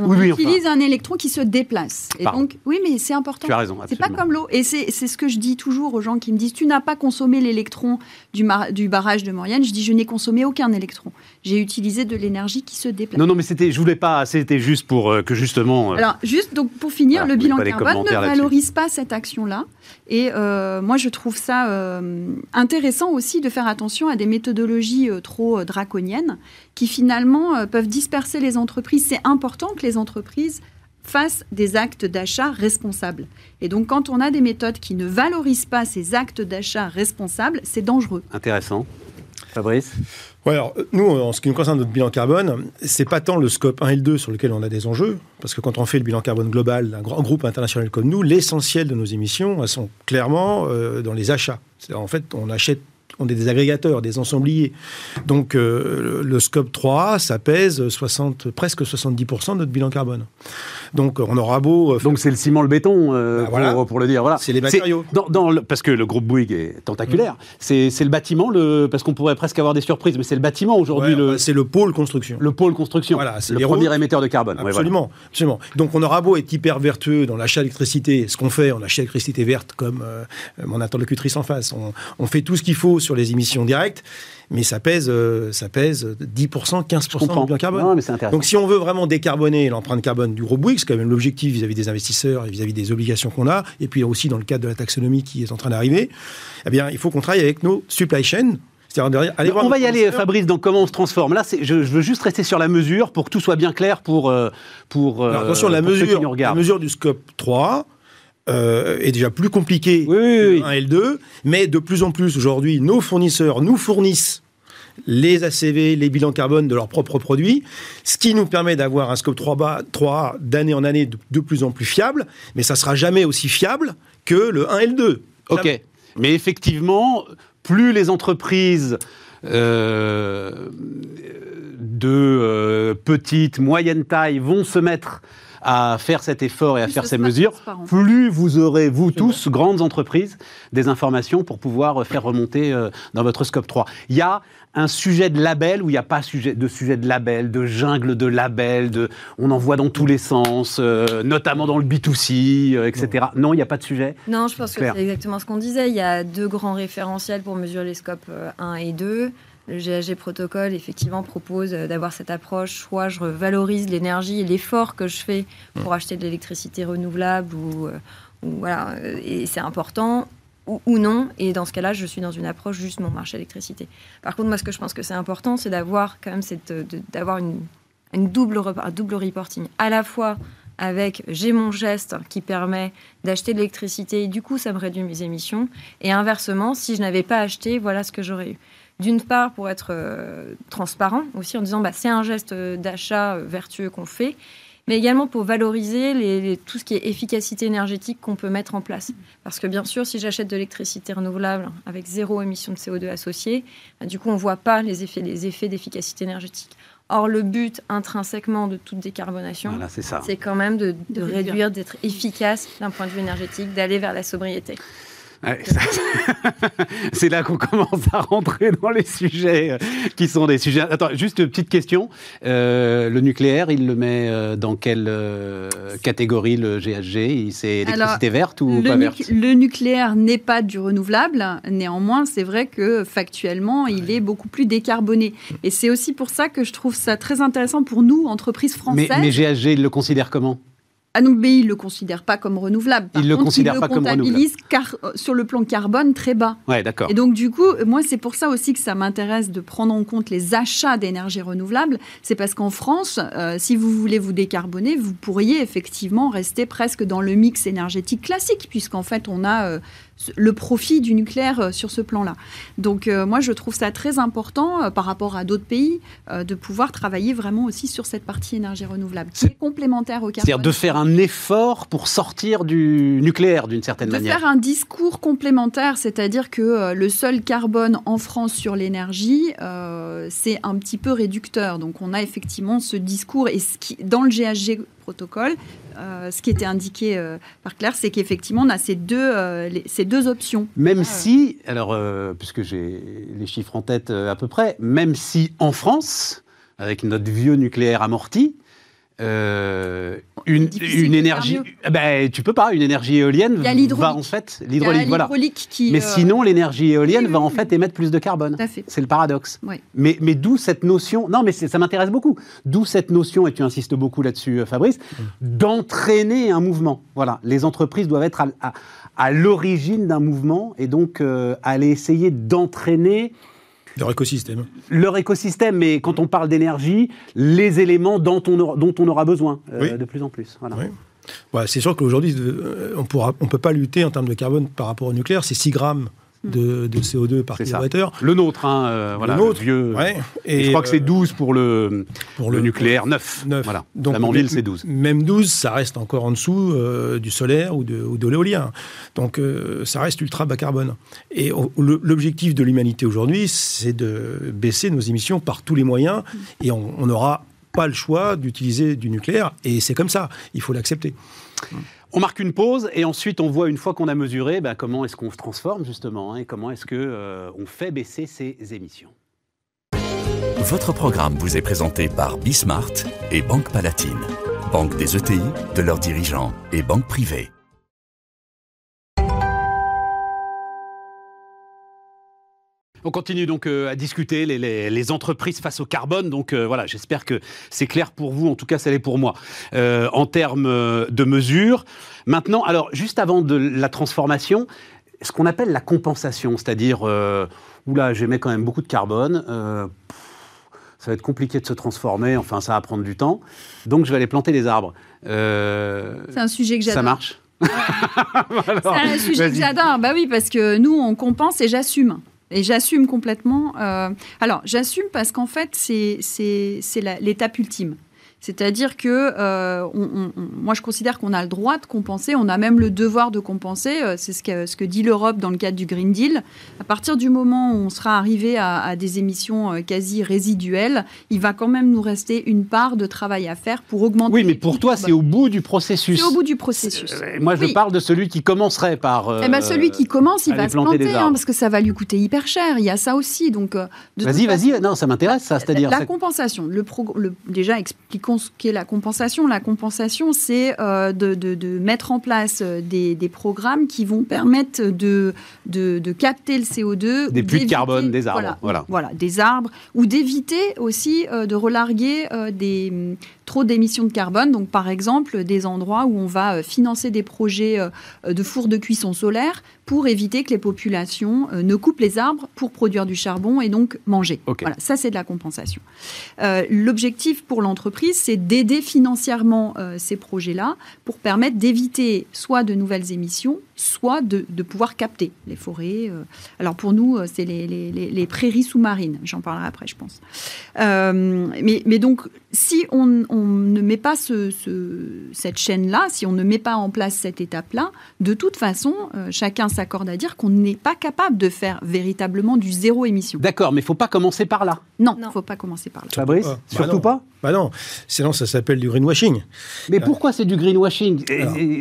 On utilise un électron qui se déplace. Et donc, oui, mais c'est important. Tu as raison. C'est pas comme l'eau. Et c'est ce que je dis toujours aux gens qui me disent Tu n'as pas consommé l'électron du, du, barrage de Maurienne. Je dis Je n'ai consommé aucun électron. J'ai utilisé de l'énergie qui se déplace. Non, non, mais c'était, je voulais pas. C'était juste pour euh, que justement. Euh, Alors, juste donc pour finir, le bilan carbone ne valorise pas cette action-là. Et euh, moi, je trouve ça intéressant aussi de faire attention à des méthodologies trop draconiennes qui finalement peuvent disperser les entreprises. C'est important que les entreprises fassent des actes d'achat responsables. Et donc, quand on a des méthodes qui ne valorisent pas ces actes d'achat responsables, c'est dangereux. Intéressant. Fabrice? Ouais, alors, nous, en ce qui nous concerne notre bilan carbone, c'est pas tant le scope 1 et le 2 sur lequel on a des enjeux, parce que quand on fait le bilan carbone global d'un grand groupe international comme nous, l'essentiel de nos émissions, elles sont clairement euh, dans les achats. En fait, on achète on est des agrégateurs, des ensembliers. Donc euh, le scope 3, ça pèse 60, presque 70% de notre bilan carbone. Donc on aura beau... Euh, Donc c'est le ciment, le béton, euh, bah, pour, le dire. Voilà. C'est les matériaux. Dans, parce que le groupe Bouygues est tentaculaire. Mm. C'est le bâtiment, le, parce qu'on pourrait presque avoir des surprises, mais c'est le bâtiment aujourd'hui. le c'est le pôle construction. Le pôle construction. Voilà, c'est le premier émetteur de carbone. Absolument, absolument. Donc on aura beau être hyper vertueux dans l'achat d'électricité, ce qu'on fait, on achète l'électricité verte comme mon interlocutrice en face. On, on fait tout ce qu'il faut sur les émissions directes, mais ça pèse, euh, ça pèse 10%, 15% du bilan carbone. Donc si on veut vraiment décarboner l'empreinte carbone du groupe Bouygues, c'est quand même l'objectif vis-à-vis des investisseurs et vis-à-vis des obligations qu'on a, et puis aussi dans le cadre de la taxonomie qui est en train d'arriver, eh bien, il faut qu'on travaille avec nos supply chains, on va y aller, Fabrice, dans comment on se transforme? Là, je, veux juste rester sur la mesure pour que tout soit bien clair pour. Euh, pour attention, la, mesure, la mesure du scope 3, euh, est déjà plus compliqué Oui, oui, que oui. le 1 et le 2, mais de plus en plus aujourd'hui, nos fournisseurs nous fournissent les ACV, les bilans carbone de leurs propres produits, ce qui nous permet d'avoir un scope 3A, 3A d'année en année de, de plus en plus fiable, mais ça sera jamais aussi fiable que le 1 et le 2. Ok. Mais effectivement, plus les entreprises euh, de euh, petite, moyenne taille vont se mettre à faire cet effort et à Plus faire ce ces mesures, plus vous aurez, vous tous, grandes entreprises, des informations pour pouvoir euh, faire remonter euh, dans votre scope 3. Il y a un sujet de label ou il n'y a pas sujet, de sujet de label, de jungle de label, de, on en voit dans tous les sens, euh, notamment dans le B2C, euh, etc. Non, il n'y a pas de sujet? Non, je pense que c'est exactement ce qu'on disait. Il y a deux grands référentiels pour mesurer les scopes euh, 1 et 2. Le GHG protocole, effectivement, propose euh, d'avoir cette approche, soit je valorise l'énergie et l'effort que je fais pour acheter de l'électricité renouvelable, ou, euh, ou voilà, euh, et c'est important, ou, ou non. Et dans ce cas-là, je suis dans une approche juste mon marché électricité. Par contre, moi, ce que je pense que c'est important, c'est d'avoir quand même cette, d'avoir une, une double, un double reporting. À la fois avec j'ai mon geste qui permet d'acheter de l'électricité, et du coup ça me réduit mes émissions, et inversement, si je n'avais pas acheté, voilà ce que j'aurais eu. D'une part, pour être euh, transparent aussi en disant bah, c'est un geste euh, d'achat euh, vertueux qu'on fait, mais également pour valoriser les- les- tout ce qui est efficacité énergétique qu'on peut mettre en place. Parce que bien sûr, si j'achète de l'électricité renouvelable avec zéro émission de CO2 associée, bah, du coup on ne voit pas les effets, les effets d'efficacité énergétique. Or, le but intrinsèquement de toute décarbonation, Voilà, c'est quand même de, de De réduire. réduire, d'être efficace d'un point de vue énergétique, d'aller vers la sobriété. Ouais, c'est là qu'on commence à rentrer dans les sujets euh, qui sont des sujets. Attends, juste une petite question. Euh, le nucléaire, il le met euh, dans quelle catégorie le GHG C'est électricité verte ou le, pas verte? le nucléaire n'est pas du renouvelable. Néanmoins, c'est vrai que factuellement, il est beaucoup plus décarboné. Et c'est aussi pour ça que je trouve ça très intéressant pour nous, entreprises mais, françaises. mais GHG, il le considère comment? Ah non, mais il ne le considère pas comme renouvelable. Par Il le contre, considère il pas le comme comptabilise car, euh, sur le plan carbone très bas. Ouais, d'accord. Et donc, du coup, moi, c'est pour ça aussi que ça m'intéresse de prendre en compte les achats d'énergie renouvelable. C'est parce qu'en France, euh, si vous voulez vous décarboner, vous pourriez effectivement rester presque dans le mix énergétique classique, puisqu'en fait, on a euh, le profit du nucléaire euh, sur ce plan-là. Donc, euh, moi, je trouve ça très important euh, par rapport à d'autres pays de pouvoir travailler vraiment aussi sur cette partie énergie renouvelable, qui C'est- est complémentaire au carbone. C'est-à-dire de faire un effort pour sortir du nucléaire d'une certaine de manière. faire un discours complémentaire, c'est-à-dire que le seul carbone en France sur l'énergie, c'est un petit peu réducteur. Donc on a effectivement ce discours et ce qui, dans le GHG protocole, euh, ce qui était indiqué euh, par Claire, c'est qu'effectivement on a ces deux, euh, les- ces deux options. Même Ah. si, alors, euh, puisque j'ai les chiffres en tête euh, à peu près, même si en France, avec notre vieux nucléaire amorti, euh, une, énergie, eh ben, tu peux pas, une énergie éolienne Il y a va en fait, l'hydraulique, voilà. qui. Mais euh, sinon, l'énergie éolienne oui, va oui, en oui. fait émettre plus de carbone. C'est le paradoxe. Mais, mais d'où cette notion, non mais c'est- ça m'intéresse beaucoup, d'où cette notion, et tu insistes beaucoup là-dessus euh, Fabrice, d'entraîner un mouvement. Voilà, les entreprises doivent être à, à- à l'origine d'un mouvement et donc euh, aller essayer d'entraîner Leur écosystème. leur écosystème, mais quand on parle d'énergie, les éléments dont on aura, dont on aura besoin euh, Oui. de plus en plus. Voilà. Oui. Ouais, c'est sûr qu'aujourd'hui, euh, on ne on peut pas lutter en termes de carbone par rapport au nucléaire. C'est 6 grammes de, de CO2 par kilowattheure. Le nôtre, hein, euh, voilà, nôtre, le vieux. Ouais. Et je crois que c'est euh, 12 pour le, pour le, nucléaire, 9. neuf. Voilà. Donc, Flamanville, c'est 12. Même 12, ça reste encore en dessous euh, du solaire ou de, ou de l'éolien. Donc, euh, ça reste ultra bas carbone. Et l'objectif de l'humanité aujourd'hui, c'est de baisser nos émissions par tous les moyens. Et on on n'aura pas le choix d'utiliser du nucléaire. Et c'est comme ça. Il faut l'accepter. On marque une pause et ensuite on voit une fois qu'on a mesuré ben, comment est-ce qu'on se transforme justement hein, et comment est-ce que euh, fait baisser ces émissions. Votre programme vous est présenté par Bismart et Banque Palatine, banque des ETI, de leurs dirigeants et banque privée. On continue donc euh, à discuter les, les- les entreprises face au carbone. Donc euh, voilà, j'espère que c'est clair pour vous. En tout cas, ça l'est pour moi. Euh, en termes de mesures. Maintenant, alors juste avant de la transformation, ce qu'on appelle la compensation, c'est-à-dire, euh, oula, j'émets quand même beaucoup de carbone. euh, pff, ça va être compliqué de se transformer. Enfin, ça va prendre du temps. Donc, je vais aller planter des arbres. Euh, C'est un sujet que ça j'adore. marche? C'est un sujet que j'adore. Bah oui, parce que nous, on compense et j'assume. Et j'assume complètement. Euh, alors, j'assume parce qu'en fait, c'est l'étape ultime. C'est-à-dire que euh, moi, je considère qu'on a le droit de compenser, on a même le devoir de compenser. Euh, c'est ce que, ce que dit l'Europe dans le cadre du Green Deal. À partir du moment où on sera arrivé à, des émissions euh, quasi résiduelles, il va quand même nous rester une part de travail à faire pour augmenter. Oui, mais pour toi, c'est au bout du processus. C'est au bout du processus. moi, je parle de celui qui commencerait par. eh ben, celui qui commence, il va se planter, hein, parce que ça va lui coûter hyper cher. Il y a ça aussi. Donc, vas-y, vas-y. Non, ça m'intéresse, ça. C'est-à-dire la, compensation. Le, le déjà, expliquons ce qu'est la compensation. La compensation, c'est euh, de, mettre en place euh, des, programmes qui vont permettre de, de, capter le CO2. Des puits de carbone, des arbres. Voilà, voilà. des arbres. Ou d'éviter aussi euh, de relarguer des, trop d'émissions de carbone. Donc, par exemple, des endroits où on va financer des projets de fours de cuisson solaire pour éviter que les populations ne coupent les arbres pour produire du charbon et donc manger. Voilà, ça, c'est de la compensation. L'objectif pour l'entreprise, c'est d'aider aider financièrement euh, ces projets-là pour permettre d'éviter soit de nouvelles émissions, soit de, pouvoir capter les forêts. Euh. Alors pour nous, euh, c'est les, prairies sous-marines. J'en parlerai après, je pense. mais, mais, donc, si on, ne met pas ce, cette chaîne-là, si on ne met pas en place cette étape-là, de toute façon, chacun s'accorde à dire qu'on n'est pas capable de faire véritablement du zéro émission. D'accord, mais il ne faut pas commencer par là. Non, il ne faut pas commencer par là. Fabrice, surtout pas bah non, sinon ça s'appelle du greenwashing. Mais pourquoi c'est du greenwashing?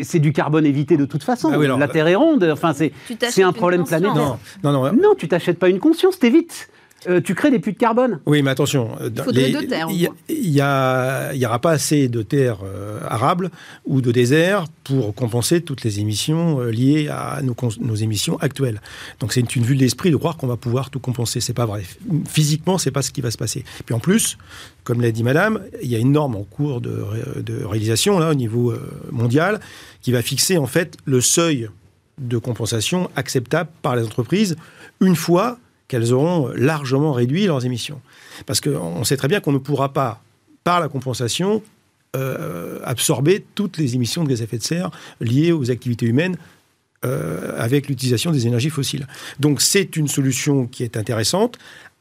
C'est du carbone évité de toute façon. Ah la Terre est ronde. Enfin, c'est un problème planétaire. Non, non, non. Non, tu t'achètes pas une conscience, t'évites. Euh, tu crées des puits de carbone. Oui, mais attention. Euh, il faudrait deux terres. Il n'y aura pas assez de terres euh, arables ou de déserts pour compenser toutes les émissions liées à nos, émissions actuelles. Donc c'est une, vue de l'esprit de croire qu'on va pouvoir tout compenser. C'est pas vrai. Physiquement, c'est pas ce qui va se passer. Puis en plus, comme l'a dit Madame, il y a une norme en cours de, de réalisation là au niveau mondial qui va fixer en fait le seuil de compensation acceptable par les entreprises une fois qu'elles auront largement réduit leurs émissions. Parce qu'on sait très bien qu'on ne pourra pas, par la compensation, euh, absorber toutes les émissions de gaz à effet de serre liées aux activités humaines euh, avec l'utilisation des énergies fossiles. Donc c'est une solution qui est intéressante,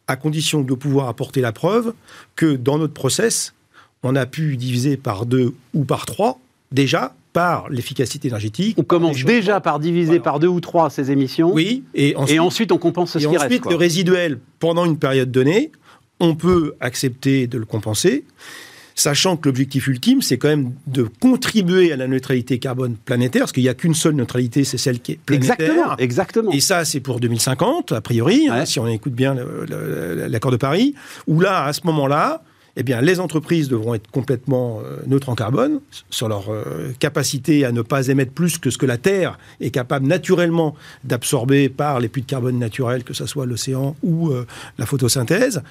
à condition de pouvoir apporter la preuve que dans notre process, on a pu diviser par deux ou par trois déjà par l'efficacité énergétique. On commence déjà par diviser par deux ou trois ces émissions. Oui, et ensuite, on compense ce qui reste. Ensuite, le résiduel, pendant une période donnée, on peut accepter de le compenser, sachant que l'objectif ultime, c'est quand même de contribuer à la neutralité carbone planétaire, parce qu'il n'y a qu'une seule neutralité, c'est celle qui est planétaire. Exactement, exactement. Et ça, c'est pour 2050, a priori, hein, si on écoute bien l'accord de Paris, où là, à ce moment-là, eh bien, les entreprises devront être complètement euh, neutres en carbone sur leur euh, capacité à ne pas émettre plus que ce que la Terre est capable naturellement d'absorber par les puits de carbone naturels, que ce soit l'océan ou euh, la photosynthèse.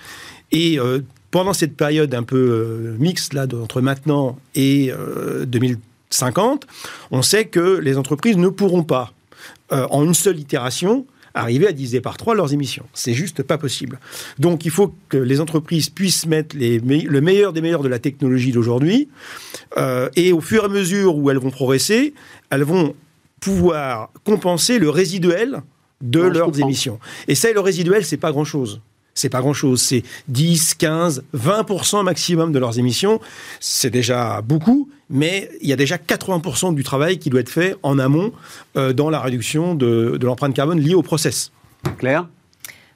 Et pendant cette période un peu mixte là entre maintenant et 2050, on sait que les entreprises ne pourront pas, en une seule itération, arriver à diviser par trois leurs émissions. C'est juste pas possible. Donc il faut que les entreprises puissent mettre les le meilleur des meilleurs de la technologie d'aujourd'hui, euh, et au fur et à mesure où elles vont progresser, elles vont pouvoir compenser le résiduel de leurs émissions. Et ça, le résiduel, c'est pas grand-chose. C'est pas grand-chose, c'est 10, 15, 20% maximum de leurs émissions. C'est déjà beaucoup, mais il y a déjà 80% du travail qui doit être fait en amont euh, dans la réduction de, l'empreinte carbone liée au process. Claire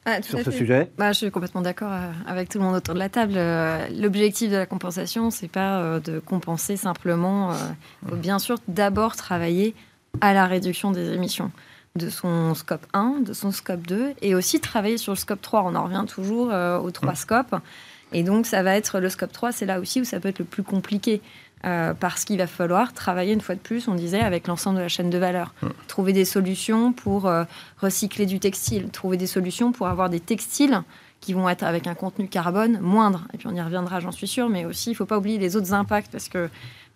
ah, sur ce sujet bah, Je suis complètement d'accord euh, avec tout le monde autour de la table. Euh, l'objectif de la compensation, c'est pas de compenser simplement. Il faut bien sûr d'abord travailler à la réduction des émissions de son scope 1, de son scope 2, et aussi travailler sur le scope 3. On en revient toujours euh, aux trois scopes. Et donc, ça va être le scope 3, c'est là aussi où ça peut être le plus compliqué. Euh, parce qu'il va falloir travailler une fois de plus, on disait, avec l'ensemble de la chaîne de valeur. Trouver des solutions pour euh, recycler du textile, trouver des solutions pour avoir des textiles qui vont être avec un contenu carbone moindre. Et puis on y reviendra, j'en suis sûre, mais aussi il ne faut pas oublier les autres impacts parce que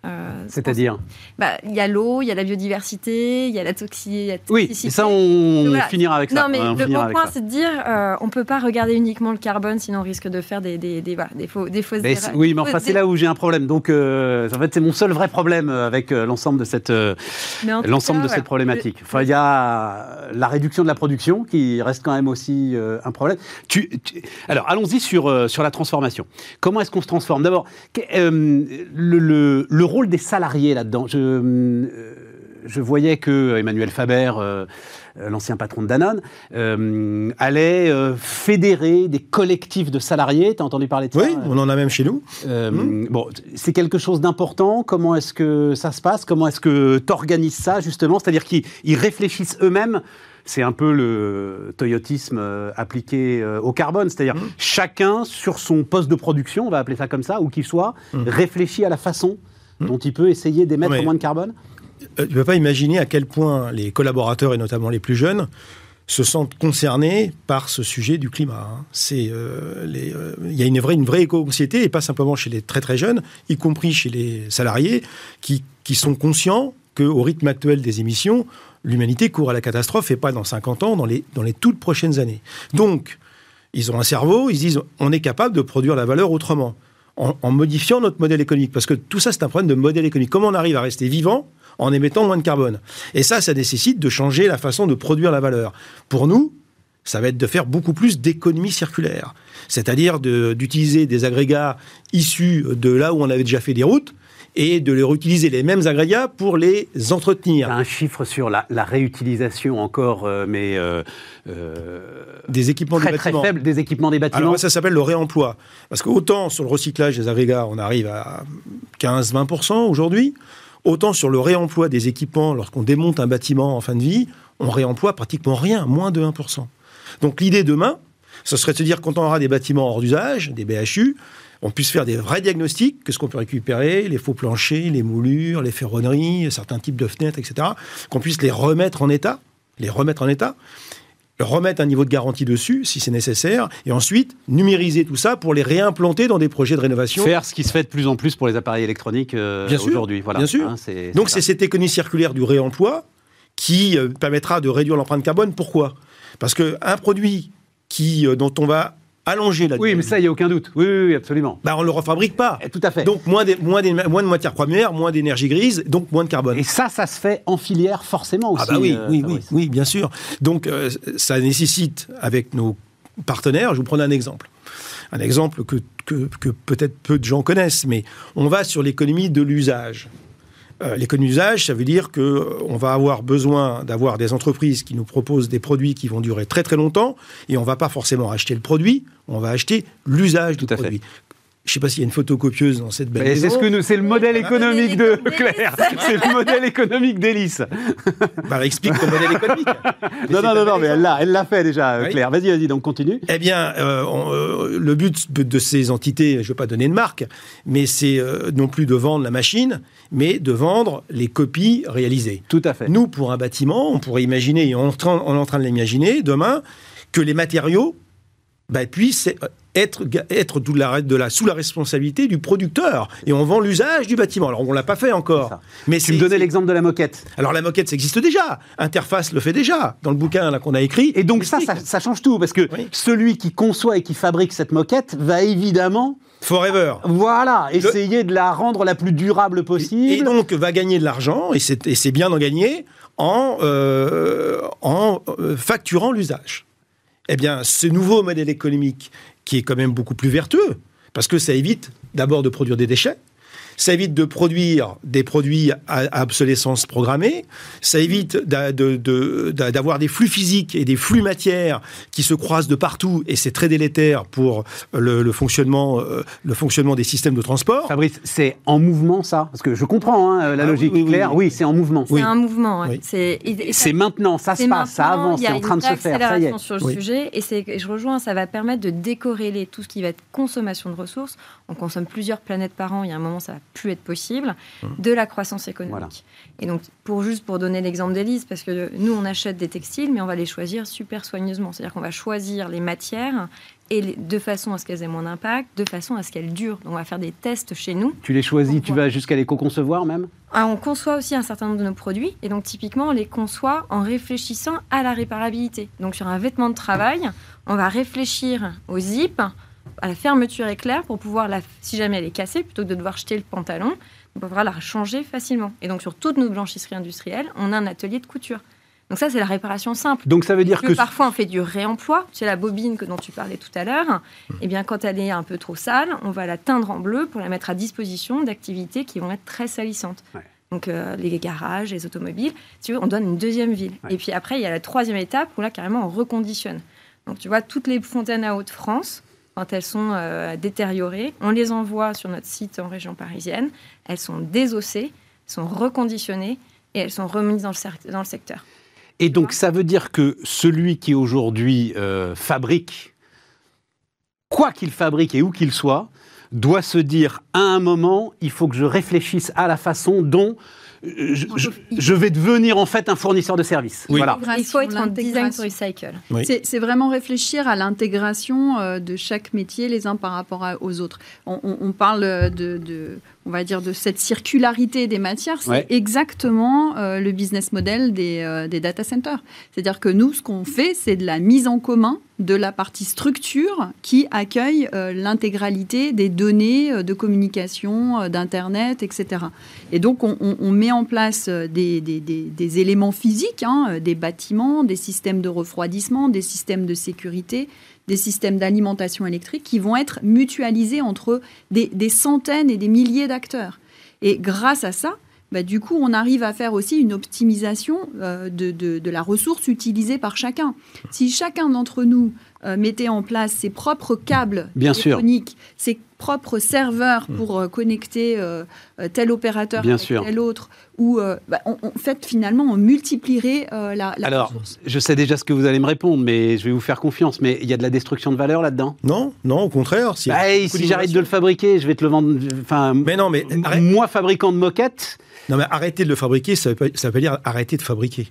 Euh, C'est-à-dire bah, Il y a l'eau, il y a la biodiversité, il y a la toxi- Oui, toxicité. et ça, on Voilà. finira avec ça. Non, mais On le bon point, c'est de dire euh, on peut pas regarder uniquement le carbone, sinon on risque de faire des, des, des, voilà, des, faux, des fausses Mais erreurs. oui, mais enfin, c'est là où j'ai un problème. Donc, euh, en fait, c'est mon seul vrai problème euh, avec l'ensemble de cette, l'ensemble de voilà. cette problématique. Enfin, il y a la réduction de la production qui reste quand même aussi un problème. Tu, tu- alors, allons-y sur, sur la transformation. Comment est-ce qu'on se transforme? D'abord, que- le, le- le rôle des salariés là-dedans. Je, euh, je voyais que Emmanuel Faber, euh, euh, l'ancien patron de Danone, euh, allait euh, fédérer des collectifs de salariés. Tu as entendu parler de ça Oui, on en a même chez nous. Mmh. Bon, c'est quelque chose d'important. Comment est-ce que ça se passe? Comment est-ce que tu organises ça, justement? C'est-à-dire qu'ils ils réfléchissent eux-mêmes. C'est un peu le toyotisme euh, appliqué euh, au carbone. C'est-à-dire Mmh. chacun, sur son poste de production, on va appeler ça comme ça, où qu'il soit, réfléchit à la façon dont il peut essayer d'émettre moins de carbone Euh, tu ne peux pas imaginer à quel point les collaborateurs, et notamment les plus jeunes, se sentent concernés par ce sujet du climat. hein. C'est, euh, euh, il y a une vraie, une vraie éco-anxiété, et pas simplement chez les très très jeunes, y compris chez les salariés, qui, qui sont conscients qu'au rythme actuel des émissions, l'humanité court à la catastrophe, et pas dans 50 ans, dans les, dans les toutes prochaines années. Donc, ils ont un cerveau, ils se disent, on est capable de produire la valeur autrement, en, modifiant notre modèle économique. Parce que tout ça, c'est un problème de modèle économique. Comment on arrive à rester vivant en émettant moins de carbone? Et ça, ça nécessite de changer la façon de produire la valeur. Pour nous, ça va être de faire beaucoup plus d'économie circulaire. C'est-à-dire d'utiliser des agrégats issus de là où on avait déjà fait des routes et de les réutiliser les mêmes agrégats pour les entretenir. un chiffre sur la, la réutilisation encore, euh, mais euh, euh, Des équipements très du très bâtiment. faible des équipements des bâtiments. Alors ça s'appelle le réemploi. Parce qu'autant sur le recyclage des agrégats, on arrive à 15-20% aujourd'hui, autant sur le réemploi des équipements, lorsqu'on démonte un bâtiment en fin de vie, on réemploie pratiquement rien, moins de 1%. Donc l'idée demain, ce serait de se dire quand on aura des bâtiments hors d'usage, des BHU, on puisse faire des vrais diagnostics, qu'est-ce qu'on peut récupérer, les faux planchers, les moulures, les ferronneries, certains types de fenêtres, etc., qu'on puisse les remettre en état, les remettre en état, remettre un niveau de garantie dessus, si c'est nécessaire, et ensuite numériser tout ça pour les réimplanter dans des projets de rénovation. Faire ce qui se fait de plus en plus pour les appareils électroniques euh, aujourd'hui. Voilà. bien sûr. Hein, Donc c'est cette économie circulaire du réemploi qui euh, permettra de réduire l'empreinte carbone. Pourquoi? Parce qu'un produit qui, euh, dont on va allonger la Oui, mais ça, il n'y a aucun doute. Oui, oui, oui, absolument. bah, on ne le refabrique pas. Eh, Tout à fait. Donc moins, d'é- moins, de matières premières, moins d'énergie grise, donc moins de carbone. Et ça, ça se fait en filière forcément aussi. Ah bah oui, euh, oui, oui, oui, bien sûr. Donc euh, ça nécessite, avec nos partenaires, je vous prends un exemple. Un exemple que, que, que peut-être peu de gens connaissent, mais on va sur l'économie de l'usage. Euh, l'économie d'usage, ça veut dire que euh, va avoir besoin d'avoir des entreprises qui nous proposent des produits qui vont durer très très longtemps, et on va pas forcément acheter le produit, on va acheter l'usage du Tout à fait. Je sais pas s'il y a une photocopieuse dans cette belle c'est maison. ce que nous, c'est le modèle économique de Claire. C'est le modèle économique d'Hélice. Bah, explique ton modèle économique. Non, non, non, non, mais elle l'a, elle l'a fait déjà, Oui. Claire. Vas-y, vas-y, donc continue. Eh bien, euh, on- euh, le but de, ces entités, je ne vais pas donner de marque, mais c'est euh, non plus de vendre la machine, mais de vendre les copies réalisées. Tout à fait. Nous, pour un bâtiment, on pourrait imaginer, et on est en train, on est en train de l'imaginer demain, que les matériaux bah, puissent être, être de la, de la- sous la responsabilité du producteur. Et on vend l'usage du bâtiment. Alors, on ne l'a pas fait encore. Mais Tu me donnais l'exemple de la moquette. Alors, la moquette, ça existe déjà. Interface le fait déjà. Dans le bouquin qu'on a écrit. Et donc ça, ça, ça change tout, parce que Oui. celui qui conçoit et qui fabrique cette moquette va évidemment, Forever. voilà, essayer de la rendre la plus durable possible. Et donc va gagner de l'argent, et c'est et c'est bien d'en gagner, en, euh, en euh, facturant l'usage. Eh bien, ce nouveau modèle économique, qui est quand même beaucoup plus vertueux, parce que ça évite d'abord de produire des déchets, ça évite de produire des produits à, obsolescence programmée, ça évite d'avoir des flux physiques et des flux matières qui se croisent de partout, et c'est très délétère pour le, le fonctionnement, euh, le fonctionnement des systèmes de transport. Fabrice, c'est en mouvement ça? Parce que je comprends hein, la Ah, logique oui, oui, claire. oui. Oui, c'est en mouvement. C'est un mouvement. ouais. C'est maintenant, ça se passe, ça avance, il y c'est a en train de une se faire, ça y est. sur le Oui. sujet et c'est et je rejoins, ça va permettre de décorréler tout ce qui va être consommation de ressources. On consomme plusieurs planètes par an. Il y a un moment, ça va plus être possible de la croissance économique. Voilà. Et donc, pour juste pour donner l'exemple d'Élise, parce que nous on achète des textiles, mais on va les choisir super soigneusement. C'est-à-dire qu'on va choisir les matières et de façon à ce qu'elles aient moins d'impact, de façon à ce qu'elles durent. Donc on va faire des tests chez nous. Tu les choisis, tu vas jusqu'à les co-concevoir même? Ah, On conçoit aussi un certain nombre de nos produits, et donc typiquement on les conçoit en réfléchissant à la réparabilité. Donc sur un vêtement de travail, on va réfléchir au zip, à la fermeture éclair pour pouvoir, la, si jamais elle est cassée, plutôt que de devoir jeter le pantalon, on pouvoir la changer facilement. Et donc sur toutes nos blanchisseries industrielles, on a un atelier de couture. Donc ça, c'est la réparation simple. Donc ça veut dire que, parfois on fait du réemploi. C'est la bobine que dont tu parlais tout à l'heure. Eh bien, quand elle est un peu trop sale, on va la teindre en bleu pour la mettre à disposition d'activités qui vont être très salissantes. Donc euh, les garages, les automobiles. tu veux, on donne une deuxième ville. Et puis après, il y a la troisième étape où là, carrément, on reconditionne. Donc tu vois, toutes les fontaines à eau de France, quand elles sont euh, détériorées, on les envoie sur notre site en région parisienne. Elles sont désossées, sont reconditionnées et elles sont remises dans le, secteur. Et donc, ça veut dire que celui qui aujourd'hui euh, fabrique, quoi qu'il fabrique et où qu'il soit, doit se dire à un moment, il faut que je réfléchisse à la façon dont je, vais devenir en fait un fournisseur de services. Voilà. Il faut être en design recycle. C'est vraiment réfléchir à l'intégration euh, de chaque métier les uns par rapport aux autres. On, parle de on va dire, de cette circularité des matières, c'est exactement euh, le business model euh, des, data centers. C'est-à-dire que nous, ce qu'on fait, c'est de la mise en commun de la partie structure qui accueille euh, l'intégralité des données de communication, d'Internet, etc. Et donc, on, met en place des, éléments physiques, hein, des bâtiments, des systèmes de refroidissement, des systèmes de sécurité, des systèmes d'alimentation électrique qui vont être mutualisés entre des, centaines et des milliers d'acteurs. Et grâce à ça, bah, du coup, on arrive à faire aussi une optimisation euh, de, la ressource utilisée par chacun. Si chacun d'entre nous euh, mettait en place ses propres câbles Bien téléphoniques, ses propres serveurs hmm. pour euh, connecter tel opérateur Bien avec tel autre, ou bah, en fait, finalement, on multiplierait la, la Alors, je sais déjà ce que vous allez me répondre, mais je vais vous faire confiance. Mais il y a de la destruction de valeur là-dedans? Non, non, au contraire. Si, bah, si j'arrête de le fabriquer, je vais te le vendre. Enfin, mais non, mais moi, fabricant de moquettes non, mais arrêter de le fabriquer, ça veut, ça veut dire arrêter de fabriquer.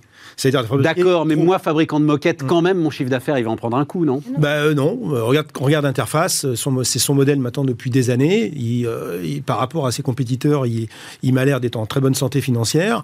D'accord, mais moi, fabricant de moquettes, quand même, mon chiffre d'affaires, il va en prendre un coup, non? Bah, euh, Non, euh, regarde, regarde Interface, c'est son modèle maintenant depuis des années. Euh, il, par rapport à ses compétiteurs, il, il m'a l'air d'être en très bonne santé financière.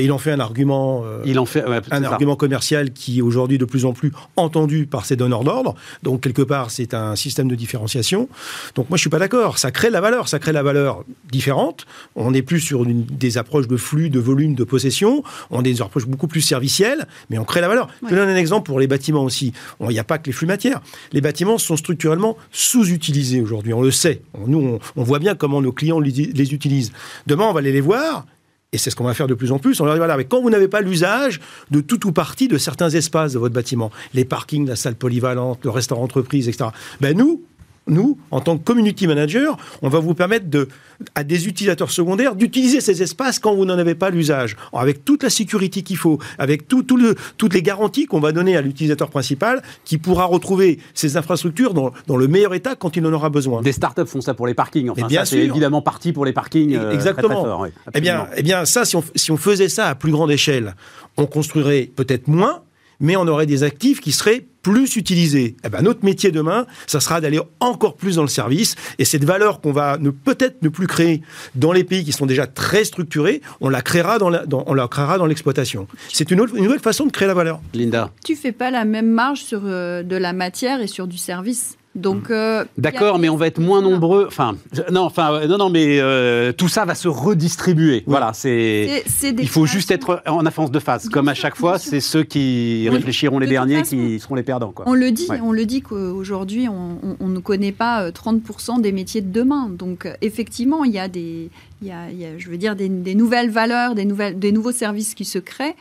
il en fait un argument, il en fait, un argument commercial qui est aujourd'hui de plus en plus entendu par ses donneurs d'ordre. Donc, quelque part, c'est un système de différenciation. Donc, moi, je suis pas d'accord. Ça crée la valeur, ça crée la valeur différente. On n'est plus sur une, des approches de flux, de volume, de possession. On est des approches beaucoup plus servicielles, mais on crée la valeur. Je donne un exemple pour les bâtiments aussi. Il n'y a pas que les flux matières. Les bâtiments sont structurellement sous-utilisés aujourd'hui. On le sait. nous, on, voit bien comment nos clients les, utilisent. Demain, on va aller les voir. Et c'est ce qu'on va faire de plus en plus. On leur dit voilà, mais quand vous n'avez pas l'usage de tout ou partie de certains espaces de votre bâtiment, les parkings, la salle polyvalente, le restaurant entreprise, etc. Ben nous, nous, en tant que community manager, on va vous permettre de, à des utilisateurs secondaires d'utiliser ces espaces quand vous n'en avez pas l'usage, avec toute la sécurité qu'il faut, avec tout, le, toutes les garanties qu'on va donner à l'utilisateur principal, qui pourra retrouver ces infrastructures dans, dans, le meilleur état quand il en aura besoin. Des startups font ça pour les parkings. Enfin, bien c'est évidemment parti pour les parkings. Euh, Exactement. eh bien, eh bien, ça, si on, si on faisait ça à plus grande échelle, on construirait peut-être moins, mais on aurait des actifs qui seraient plus utilisés. Eh ben, notre métier demain, ça sera d'aller encore plus dans le service. Et cette valeur qu'on va ne, peut-être ne plus créer dans les pays qui sont déjà très structurés, on la créera dans, on la créera dans l'exploitation. C'est une, une, nouvelle façon de créer la valeur. Linda. Tu fais pas la même marge sur euh, de la matière et sur du service? Donc, euh, D'accord, mais on va être moins nombreux. Enfin, non, enfin, non, non, mais euh, tout ça va se redistribuer. Voilà, c'est. Il faut juste être en avance de phase. Comme à chaque fois, c'est ceux qui réfléchiront les derniers qui seront les perdants. Quoi. On le dit, on le dit qu'aujourd'hui, on, ne connaît pas 30% euh, des métiers de demain. Donc, effectivement, il y a des, il y a, je veux dire, des, nouvelles valeurs, des, nouvelles, des nouveaux services qui se créent.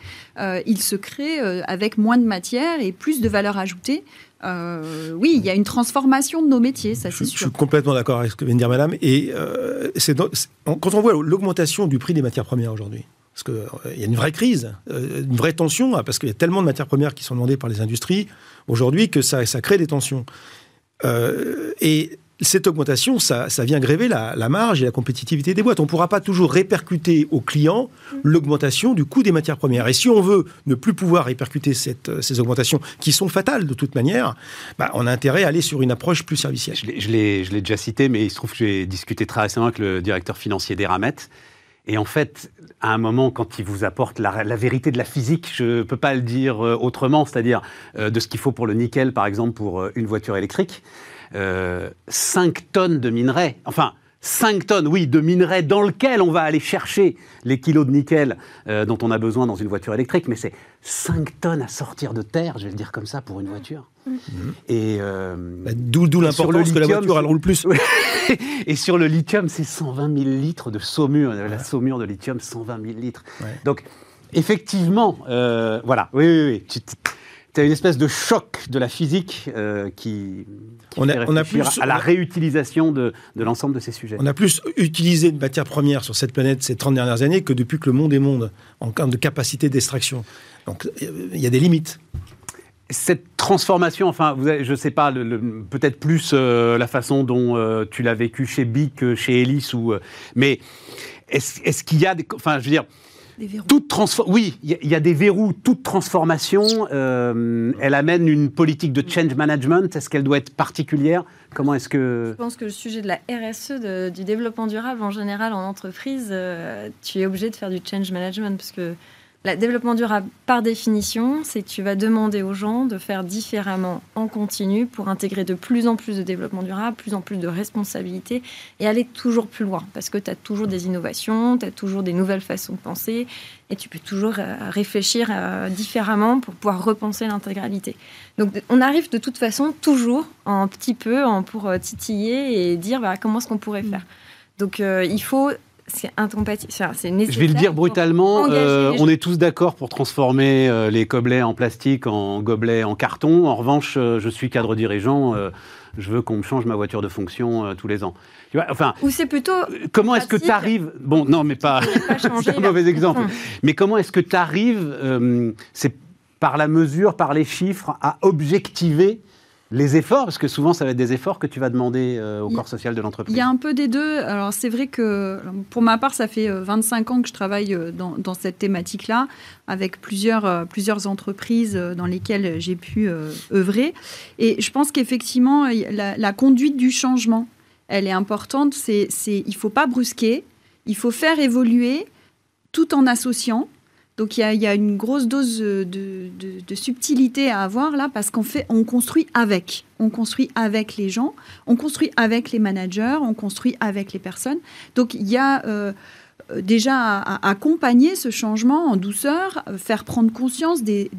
ils se créent avec moins de matière et plus de valeur ajoutée. Euh, oui, il y a une transformation de nos métiers, ça c'est sûr. Je suis complètement d'accord avec ce que vient de dire Madame. Et euh, quand on voit l'augmentation du prix des matières premières aujourd'hui, parce qu'il euh, y a une vraie crise, une vraie tension, hein, parce qu'il y a tellement de matières premières qui sont demandées par les industries aujourd'hui que ça, ça crée des tensions. et cette augmentation, ça, vient gréver la, marge et la compétitivité des boîtes. On ne pourra pas toujours répercuter aux clients l'augmentation du coût des matières premières. Et si on veut ne plus pouvoir répercuter ces augmentations, qui sont fatales de toute manière, bah, on a intérêt à aller sur une approche plus servicielle. Je l'ai déjà cité, mais il se trouve que j'ai discuté très récemment avec le directeur financier d'Eramet. Et en fait, à un moment, quand il vous apporte la, vérité de la physique, je ne peux pas le dire euh, autrement, c'est-à-dire euh, de ce qu'il faut pour le nickel, par exemple, pour euh, une voiture électrique, 5 tonnes de minerais, enfin, 5 tonnes, oui, de minerais dans lequel on va aller chercher les kilos de nickel dont on a besoin dans une voiture électrique, mais c'est 5 tonnes à sortir de terre, je vais le dire comme ça, pour une voiture. Mmh. Et bah, d'où, l'importance que la voiture elle roule plus. et sur le lithium, c'est 120 000 litres de saumure. La saumure de lithium, 120 000 litres. Donc, effectivement, euh, voilà, oui, oui, oui. Tu, as une espèce de choc de la physique euh, qui, on a, on a plus, à la réutilisation de, de l'ensemble de ces sujets. On a plus utilisé de matières premières sur cette planète ces 30 dernières années que depuis que le monde est monde, en termes de capacité d'extraction. Donc, il y a des limites cette transformation, enfin, je ne sais pas, peut-être plus euh, la façon dont euh, tu l'as vécu chez Bic que chez Elis, ou, euh, mais est-ce qu'il y a des. Enfin, je veux dire. Toute oui, il y, a des verrous. Toute transformation, elle amène une politique de change management. Est-ce qu'elle doit être particulière? Comment est-ce que Je pense que le sujet de la RSE, du développement durable en général en entreprise, tu es obligé de faire du change management parce que le développement durable, par définition, c'est que tu vas demander aux gens de faire différemment en continu pour intégrer de plus en plus de développement durable, plus en plus de responsabilités et aller toujours plus loin. Parce que tu as toujours des innovations, tu as toujours des nouvelles façons de penser et tu peux toujours euh, réfléchir euh, différemment pour pouvoir repenser l'intégralité. Donc on arrive de toute façon toujours un petit peu pour euh, titiller et dire bah, comment est-ce qu'on pourrait faire? Donc il faut c'est incompatible. c'est. Je vais le dire brutalement. Euh, on est tous d'accord pour transformer euh, les gobelets en plastique en gobelets en carton. En revanche, euh, je suis cadre dirigeant. je veux qu'on me change ma voiture de fonction tous les ans. Enfin, Ou c'est plutôt. Comment est-ce que tu arrives. Bon, non, mais pas. c'est un mauvais exemple. Mais comment est-ce que tu arrives. c'est par la mesure, par les chiffres, à objectiver les efforts, parce que souvent ça va être des efforts que tu vas demander euh, au corps social de l'entreprise. Il y a un peu des deux. Alors c'est vrai que pour ma part, ça fait 25 euh, ans que je travaille euh, dans, cette thématique-là, avec plusieurs, plusieurs entreprises dans lesquelles j'ai pu œuvrer. Et je pense qu'effectivement, la, la, conduite du changement, elle est importante. C'est, il ne faut pas brusquer, il faut faire évoluer tout en associant. Donc il y, a, une grosse dose de, subtilité à avoir là parce qu'on fait, on construit avec, on construit avec les gens, on construit avec les managers, on construit avec les personnes. Donc il y a euh, euh, déjà à, accompagner ce changement en douceur, euh, faire prendre conscience des,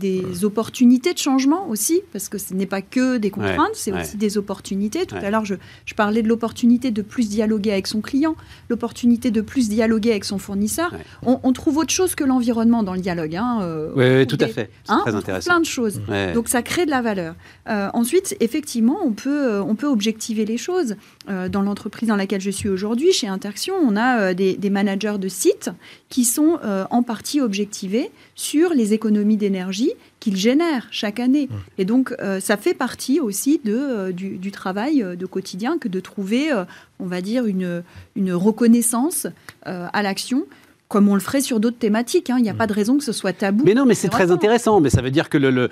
opportunités de changement aussi, parce que ce n'est pas que des contraintes, c'est aussi des opportunités. Tout à l'heure, je, parlais de l'opportunité de plus dialoguer avec son client, l'opportunité de plus dialoguer avec son fournisseur. On, trouve autre chose que l'environnement dans le dialogue. Hein, euh, oui, tout à fait. C'est hein, très intéressant. Plein de choses. Donc ça crée de la valeur. ensuite, effectivement, on peut, on peut objectiver les choses. Dans l'entreprise dans laquelle je suis aujourd'hui, chez Interaction, on a des managers de sites qui sont euh, en partie objectivés sur les économies d'énergie qu'ils génèrent chaque année. Mmh. Et donc, euh, ça fait partie aussi de, euh, du, travail de quotidien que de trouver, on va dire, une, une reconnaissance à l'action comme on le ferait sur d'autres thématiques. Hein. Il n'y a mmh. pas de raison que ce soit tabou. Mais non, mais c'est très intéressant. Mais ça veut dire que le,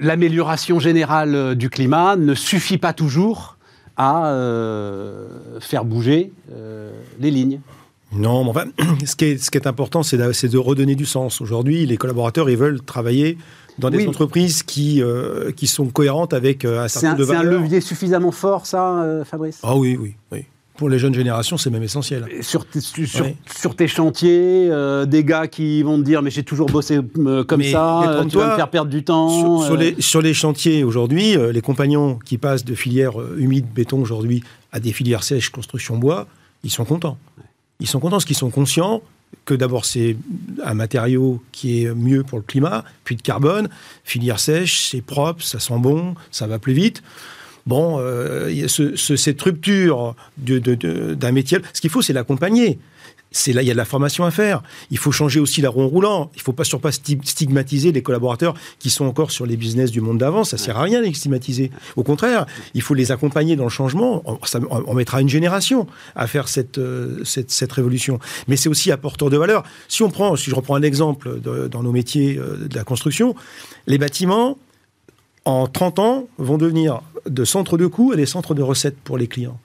l'amélioration générale du climat ne suffit pas toujours à euh, faire bouger euh, les lignes. Non, mais enfin, ce qui est, ce qui est important, c'est de, redonner du sens. Aujourd'hui, les collaborateurs, ils veulent travailler dans des entreprises qui, euh, qui sont cohérentes avec un certain nombre de valeurs. C'est un levier suffisamment fort, ça, Fabrice? Ah oui, oui, oui pour les jeunes générations, c'est même essentiel. Sur, sur, tes chantiers, euh, des gars qui vont te dire mais j'ai toujours bossé euh, comme ça, euh, tu vas me faire perdre du temps. Sur, les, sur les, chantiers aujourd'hui, les compagnons qui passent de filières humides béton aujourd'hui à des filières sèches construction bois, ils sont contents. Ils sont contents parce qu'ils sont conscients que d'abord c'est un matériau qui est mieux pour le climat, puis de carbone, filière sèche, c'est propre, ça sent bon, ça va plus vite. Bon, euh, ce- ce- cette rupture d'un métier, ce qu'il faut, c'est l'accompagner. C'est là, il y a de la formation à faire. Il faut changer aussi la roue roulant. Il faut pas surtout pas sti- stigmatiser les collaborateurs qui sont encore sur les business du monde d'avant. Ça sert à rien de les stigmatiser. Au contraire, il faut les accompagner dans le changement. On, mettra une génération à faire cette, euh, cette, cette révolution. Mais c'est aussi apporteur de valeur. Si on prend, si je reprends un exemple dans nos métiers euh, de la construction, les bâtiments, en 30 ans, vont devenir de centres de coûts à des centres de recettes pour les clients.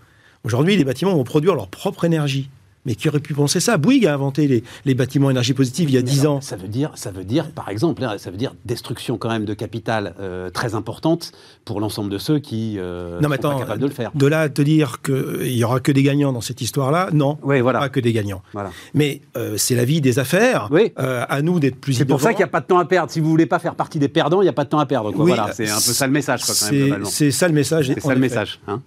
Aujourd'hui, les bâtiments vont produire leur propre énergie. Mais qui aurait pu penser ça? Bouygues a inventé les, les bâtiments énergie positive il y a Mais 10 alors, ans. Ça veut dire, ça veut dire, par exemple, hein, ça veut dire destruction quand même de capital euh, très importante pour l'ensemble de ceux qui euh, Non, mais sont pas attends, capables de le faire. De là à te dire qu'il y aura que des gagnants dans cette histoire-là, non. Oui, voilà. Pas que des gagnants. voilà. Mais euh, c'est la vie des affaires. Oui. Euh, à nous d'être plus C'est pour ça qu'il n'y a pas de temps à perdre. Si vous voulez pas faire partie des perdants, il n'y a pas de temps à perdre. quoi. Oui, voilà, c'est un peu ça le message, c'est- ça le message. C'est ça le message. hein.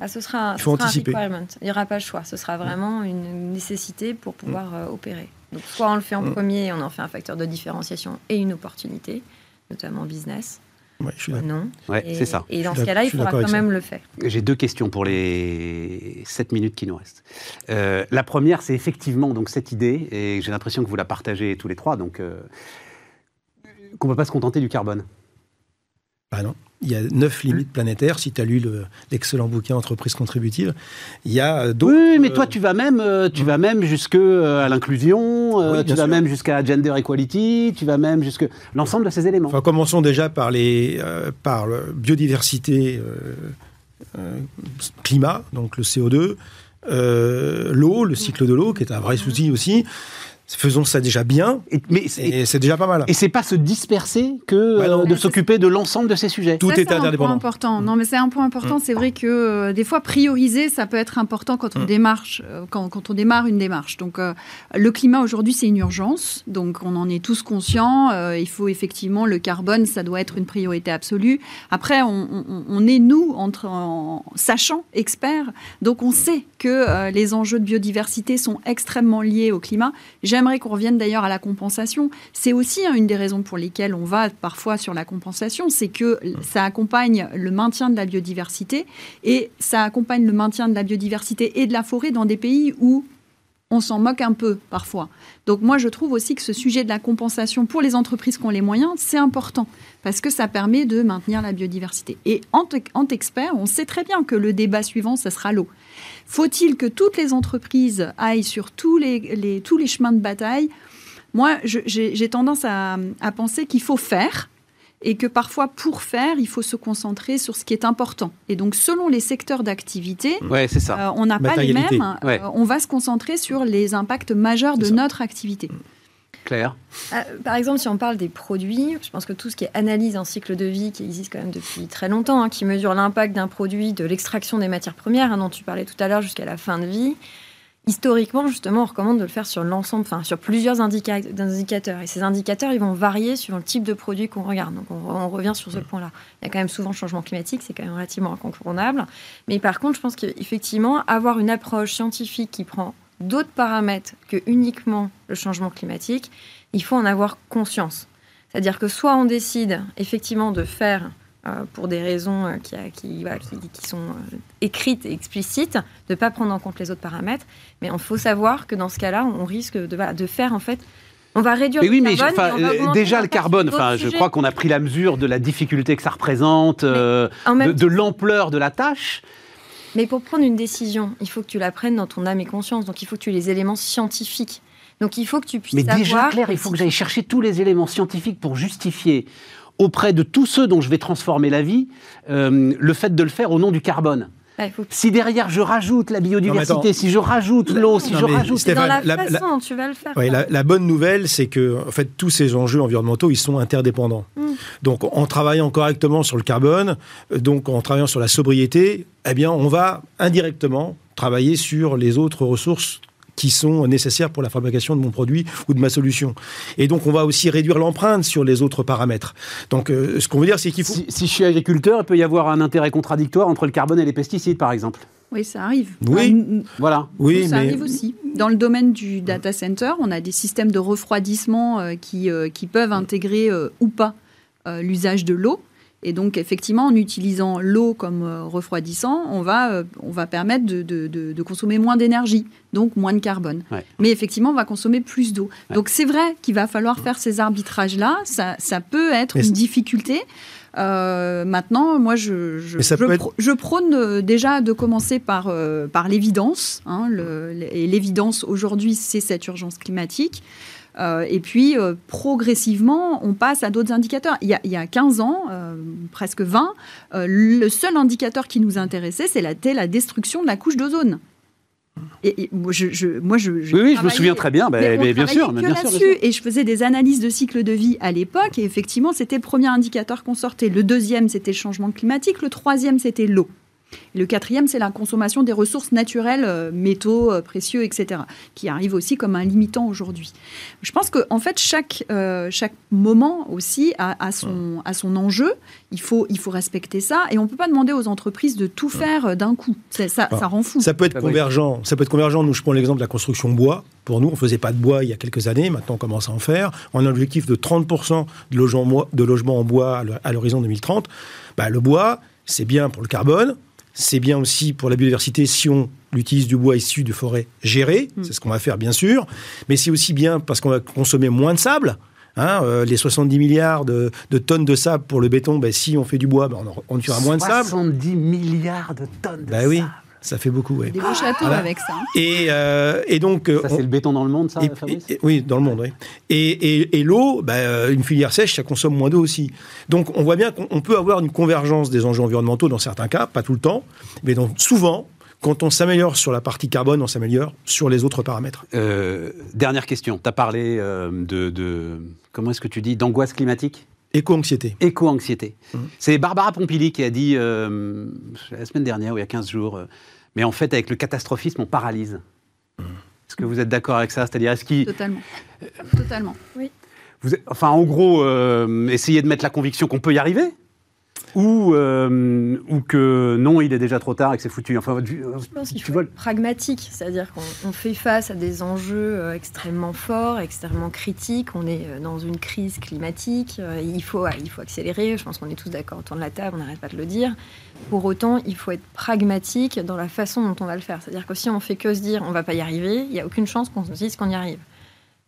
Ah, ce sera, un- Il faut ce sera un anticiper. requirement. Il n'y aura pas le choix. Ce sera vraiment une nécessité pour pouvoir euh, opérer. Donc, soit on le fait en Mm. premier et on en fait un facteur de différenciation et une opportunité, notamment business. Ouais, je suis. Non. Ouais, c'est ça. Et dans ce cas-là, il faudra quand ça. même le faire. J'ai deux questions pour les 7 minutes qui nous restent. Euh, la première, c'est effectivement donc cette idée, et j'ai l'impression que vous la partagez tous les trois, donc euh, qu'on ne peut pas se contenter du carbone. Ah non. Il y a neuf limites planétaires. Si tu as lu le- l'excellent bouquin Entreprise contributive, il y a d'autres. Oui, mais toi, euh, tu vas même, euh, tu vas même jusque euh, à l'inclusion, Oui, tu vas sûr. même jusqu'à gender equality, tu vas même jusque l'ensemble de ces éléments. Enfin, commençons déjà par les euh, par le biodiversité, euh, euh, climat, donc le CO2, euh, l'eau, le cycle de l'eau, qui est un vrai souci aussi. Faisons ça déjà bien, Et, mais c'est- déjà pas mal. et c'est pas se disperser que Bah non. euh, de s'occuper de l'ensemble de ces sujets. Tout Ça, est c'est un point interdépendant. important. Non, mais c'est un point important. C'est vrai que euh, des fois, prioriser, ça peut être important quand on démarche, euh, quand, quand on démarre une démarche. Donc, euh, le climat aujourd'hui, c'est une urgence. Donc, on en est tous conscients. Euh, il faut effectivement le carbone, ça doit être une priorité absolue. Après, on, on- on est nous entre en, sachant experts. Donc, on sait que euh, les enjeux de biodiversité sont extrêmement liés au climat. J'aimerais qu'on revienne d'ailleurs à la compensation. C'est aussi hein, une des raisons pour lesquelles on va parfois sur la compensation, c'est que ça accompagne le maintien de la biodiversité et ça accompagne le maintien de la biodiversité et de la forêt dans des pays où on s'en moque un peu parfois. Donc moi, je trouve aussi que ce sujet de la compensation pour les entreprises qui ont les moyens, c'est important parce que ça permet de maintenir la biodiversité. Et en, en expert, on sait très bien que le débat suivant, ça sera l'eau. Faut-il que toutes les entreprises aillent sur tous les, chemins de bataille? Moi, j'ai tendance à penser qu'il faut faire et que parfois, pour faire, il faut se concentrer sur ce qui est important. Et donc, selon les secteurs d'activité, Ouais, c'est ça. euh, on n'a pas les mêmes. Ouais. Euh, on va se concentrer sur les impacts majeurs de ça. notre activité. Claire. Ah, Par exemple, si on parle des produits, je pense que tout ce qui est analyse en cycle de vie, qui existe quand même depuis très longtemps, hein, qui mesure l'impact d'un produit de l'extraction des matières premières, hein, dont tu parlais tout à l'heure, jusqu'à la fin de vie, historiquement, justement, on recommande de le faire sur l'ensemble, enfin, sur plusieurs indica- indicateurs. Et ces indicateurs, ils vont varier sur le type de produit qu'on regarde. Donc, on, on revient sur ce point-là. Il y a quand même souvent changement climatique, c'est quand même relativement incontournable. Mais par contre, je pense qu'effectivement, avoir une approche scientifique qui prend d'autres paramètres que uniquement le changement climatique, il faut en avoir conscience. C'est-à-dire que soit on décide effectivement de faire pour des raisons euh, qui, qui, voilà, qui- qui sont euh, écrites et explicites, de ne pas prendre en compte les autres paramètres, mais il faut savoir que dans ce cas-là, on risque de, voilà, de faire en fait... On va réduire Mais oui, le mais carbone, enfin, euh, augmenter déjà le carbone, enfin, je crois qu'on a pris la mesure de la difficulté que ça représente, euh, de, de l'ampleur de la tâche. Mais pour prendre une décision, il faut que tu la prennes dans ton âme et conscience. Donc il faut que tu aies les éléments scientifiques. Donc il faut que tu puisses Mais déjà, Claire, il faut que j'aille chercher tous les éléments scientifiques pour justifier auprès de tous ceux dont je vais transformer la vie euh, le fait de le faire au nom du carbone. Faut Si derrière je rajoute la biodiversité, Non, mais attends. si je rajoute l'eau, si Non, je rajoute... Stéphane, dans la, la- façon dont tu vas le faire. Ouais, la, la bonne nouvelle, c'est que en fait, tous ces enjeux environnementaux, ils sont interdépendants. Mm. Donc, en travaillant correctement sur le carbone, euh, donc en travaillant sur la sobriété, eh bien, on va indirectement travailler sur les autres ressources qui sont nécessaires pour la fabrication de mon produit ou de ma solution. Et donc, on va aussi réduire l'empreinte sur les autres paramètres. Donc, euh, ce qu'on veut dire, c'est qu'il faut... Si, si je suis agriculteur, il peut y avoir un intérêt contradictoire entre le carbone et les pesticides, par exemple. Oui, ça arrive. Oui. Enfin, Voilà. Oui, ça mais... arrive aussi. Dans le domaine du data center, on a des systèmes de refroidissement euh, qui, euh, qui peuvent intégrer euh, ou pas euh, l'usage de l'eau. Et donc, effectivement, en utilisant l'eau comme euh, refroidissant, on va, euh, on va permettre de, de- de- de consommer moins d'énergie, donc moins de carbone. Ouais. Mais effectivement, on va consommer plus d'eau. Donc, c'est vrai qu'il va falloir faire ces arbitrages-là. Ça, ça peut être Mais une difficulté. Euh, maintenant, moi, je, je, être- prône déjà de commencer par, euh, par l'évidence. hein, et l'évidence, aujourd'hui, c'est cette urgence climatique. Euh, et puis, euh, progressivement, on passe à d'autres indicateurs. Il y a, il y a 15 ans, euh, presque 20, euh, le seul indicateur qui nous intéressait, la, c'était la destruction de la couche d'ozone. Et, et moi, je, je- moi, je, j'ai Oui, oui, je me souviens très bien. bah, mais on mais bien sûr, mais bien sûr, bien là-dessus. sûr. Et je faisais des analyses de cycle de vie à l'époque. Et effectivement, c'était le premier indicateur qu'on sortait. Le deuxième, c'était le changement climatique. Le troisième, c'était l'eau. Et le quatrième, c'est la consommation des ressources naturelles, euh, métaux, euh, précieux, etc., qui arrive aussi comme un limitant aujourd'hui. Je pense qu'en en fait, chaque, euh, chaque moment aussi a, a son, a son enjeu. Il faut, il faut respecter ça. Et on ne peut pas demander aux entreprises de tout faire euh, d'un coup. C'est- Ça, Ah. ça rend fou. Ça peut être convergent. Ça peut être convergent. Nous, je prends l'exemple de la construction bois. Pour nous, on faisait pas de bois il y a quelques années. Maintenant, on commence à en faire. On a un objectif de 30% de logements, de logements en bois à l'horizon 2030. Bah, le bois, c'est bien pour le carbone. C'est bien aussi pour la biodiversité si on utilise du bois issu de forêts gérées. C'est ce qu'on va faire, bien sûr. Mais c'est aussi bien parce qu'on va consommer moins de sable. Hein, euh, les 70 milliards de, de tonnes de sable pour le béton, bah, si on fait du bois, bah, on, en- on utilisera moins de sable. 70 milliards de tonnes de oui, sable. Ça fait beaucoup. ouais. Des beaux châteaux Voilà. avec ça. hein. Et, euh, et donc, euh, Ça, on- c'est le béton dans le monde, ça, et- Fabrice? et- oui, dans le monde, oui. Et, et- et l'eau, bah, euh, une filière sèche, ça consomme moins d'eau aussi. Donc, on voit bien qu'on on peut avoir une convergence des enjeux environnementaux dans certains cas, pas tout le temps, mais donc souvent, quand on s'améliore sur la partie carbone, on s'améliore sur les autres paramètres. Euh, dernière question. Tu as parlé euh, de, de- Comment est-ce que tu dis D'angoisse climatique? Éco-anxiété. Éco-anxiété. Mmh. C'est Barbara Pompili qui a dit euh, la semaine dernière, ou il y a 15 jours, euh, mais en fait, avec le catastrophisme, on paralyse. Mmh. Est-ce que vous êtes d'accord avec ça? C'est-à-dire, est-ce qu'il. Totalement. Totalement. vous êtes- enfin, en gros, euh, essayer de mettre la conviction qu'on peut y arriver ou, euh, ou que non, il est déjà trop tard et que c'est foutu. Enfin, tu, Je pense qu'il tu faut vois, être pragmatique, c'est-à-dire qu'on on fait face à des enjeux euh, extrêmement forts, extrêmement critiques. On est euh, dans une crise climatique. Il faut, il faut accélérer. Je pense qu'on est tous d'accord autour de la table. On n'arrête pas de le dire. Pour autant, il faut être pragmatique dans la façon dont on va le faire. C'est-à-dire que si on fait que se dire on va pas y arriver, il n'y a aucune chance qu'on se dise qu'on y arrive.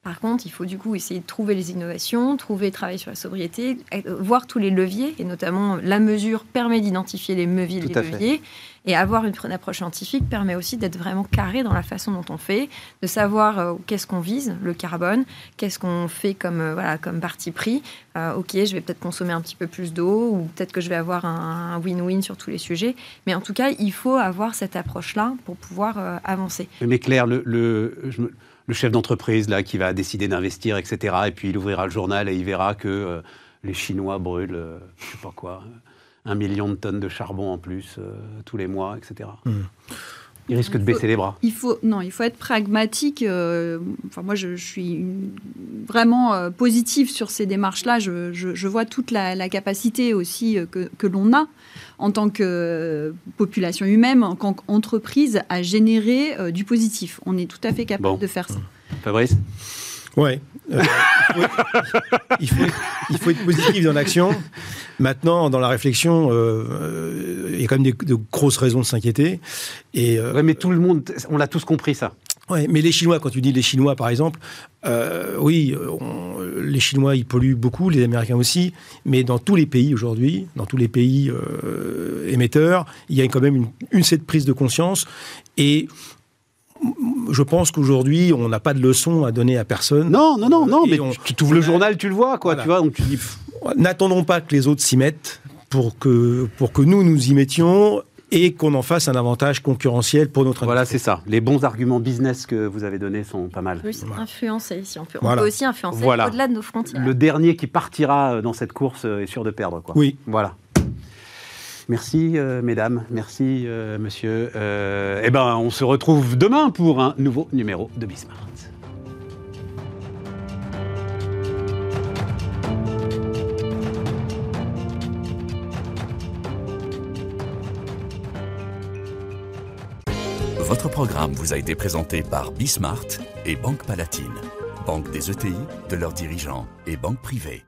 Par contre, il faut du coup essayer de trouver les innovations, trouver, travailler sur la sobriété, euh, voir tous les leviers, et notamment la mesure permet d'identifier les leviers, les leviers, et avoir une, une approche scientifique permet aussi d'être vraiment carré dans la façon dont on fait, de savoir euh, qu'est-ce qu'on vise, le carbone, qu'est-ce qu'on fait comme, euh, voilà, comme parti pris. Euh, ok, je vais peut-être consommer un petit peu plus d'eau, ou peut-être que je vais avoir un win-win sur tous les sujets, mais en tout cas, il faut avoir cette approche-là pour pouvoir euh, avancer. Mais Claire, le, le, je me- le chef d'entreprise là qui va décider d'investir, etc. Et puis il ouvrira le journal et il verra que euh, les Chinois brûlent, euh, je sais pas quoi, un million de tonnes de charbon en plus euh, tous les mois, etc. Il risque de Il faut- baisser les bras. Il faut, non, il faut être pragmatique. euh, enfin, moi, je, je suis une- vraiment euh, positive sur ces démarches-là. Je, je- je vois toute la, la capacité aussi euh, que, que l'on a en tant que euh, population humaine, en tant qu'entreprise, à générer euh, du positif. On est tout à fait capable Bon. de faire ça. Fabrice? Ouais. Euh, il, faut, il faut être, il faut être positif dans l'action. Maintenant, dans la réflexion, euh, euh, il y a quand même des, de grosses raisons de s'inquiéter. Et euh, Ouais, mais tout le monde, on l'a tous compris ça. Ouais, mais les Chinois, quand tu dis les Chinois, par exemple, euh, oui, on- les Chinois, ils polluent beaucoup, les Américains aussi, mais dans tous les pays aujourd'hui, dans tous les pays euh, émetteurs, il y a quand même une, une cette prise de conscience. Et je pense qu'aujourd'hui, on n'a pas de leçon à donner à personne. Non, non, non, non, Et mais on- tu ouvres le journal, tu le vois, quoi, Voilà. tu vois, donc tu dis. N'attendons pas que les autres s'y mettent pour que, pour que nous nous y mettions et qu'on en fasse un avantage concurrentiel pour notre Voilà, industrie. c'est ça. Les bons arguments business que vous avez donnés sont pas mal. Influencer, on peut. Voilà. On peut aussi influencer Voilà. au-delà de nos frontières. Le dernier qui partira dans cette course est sûr de perdre, quoi. Oui. Voilà. Merci, euh, mesdames. Merci, euh, monsieur. Euh, eh ben, on se retrouve demain pour un nouveau numéro de Bismart. Votre programme vous a été présenté par Bismart et Banque Palatine, banque des ETI, de leurs dirigeants et banque privée.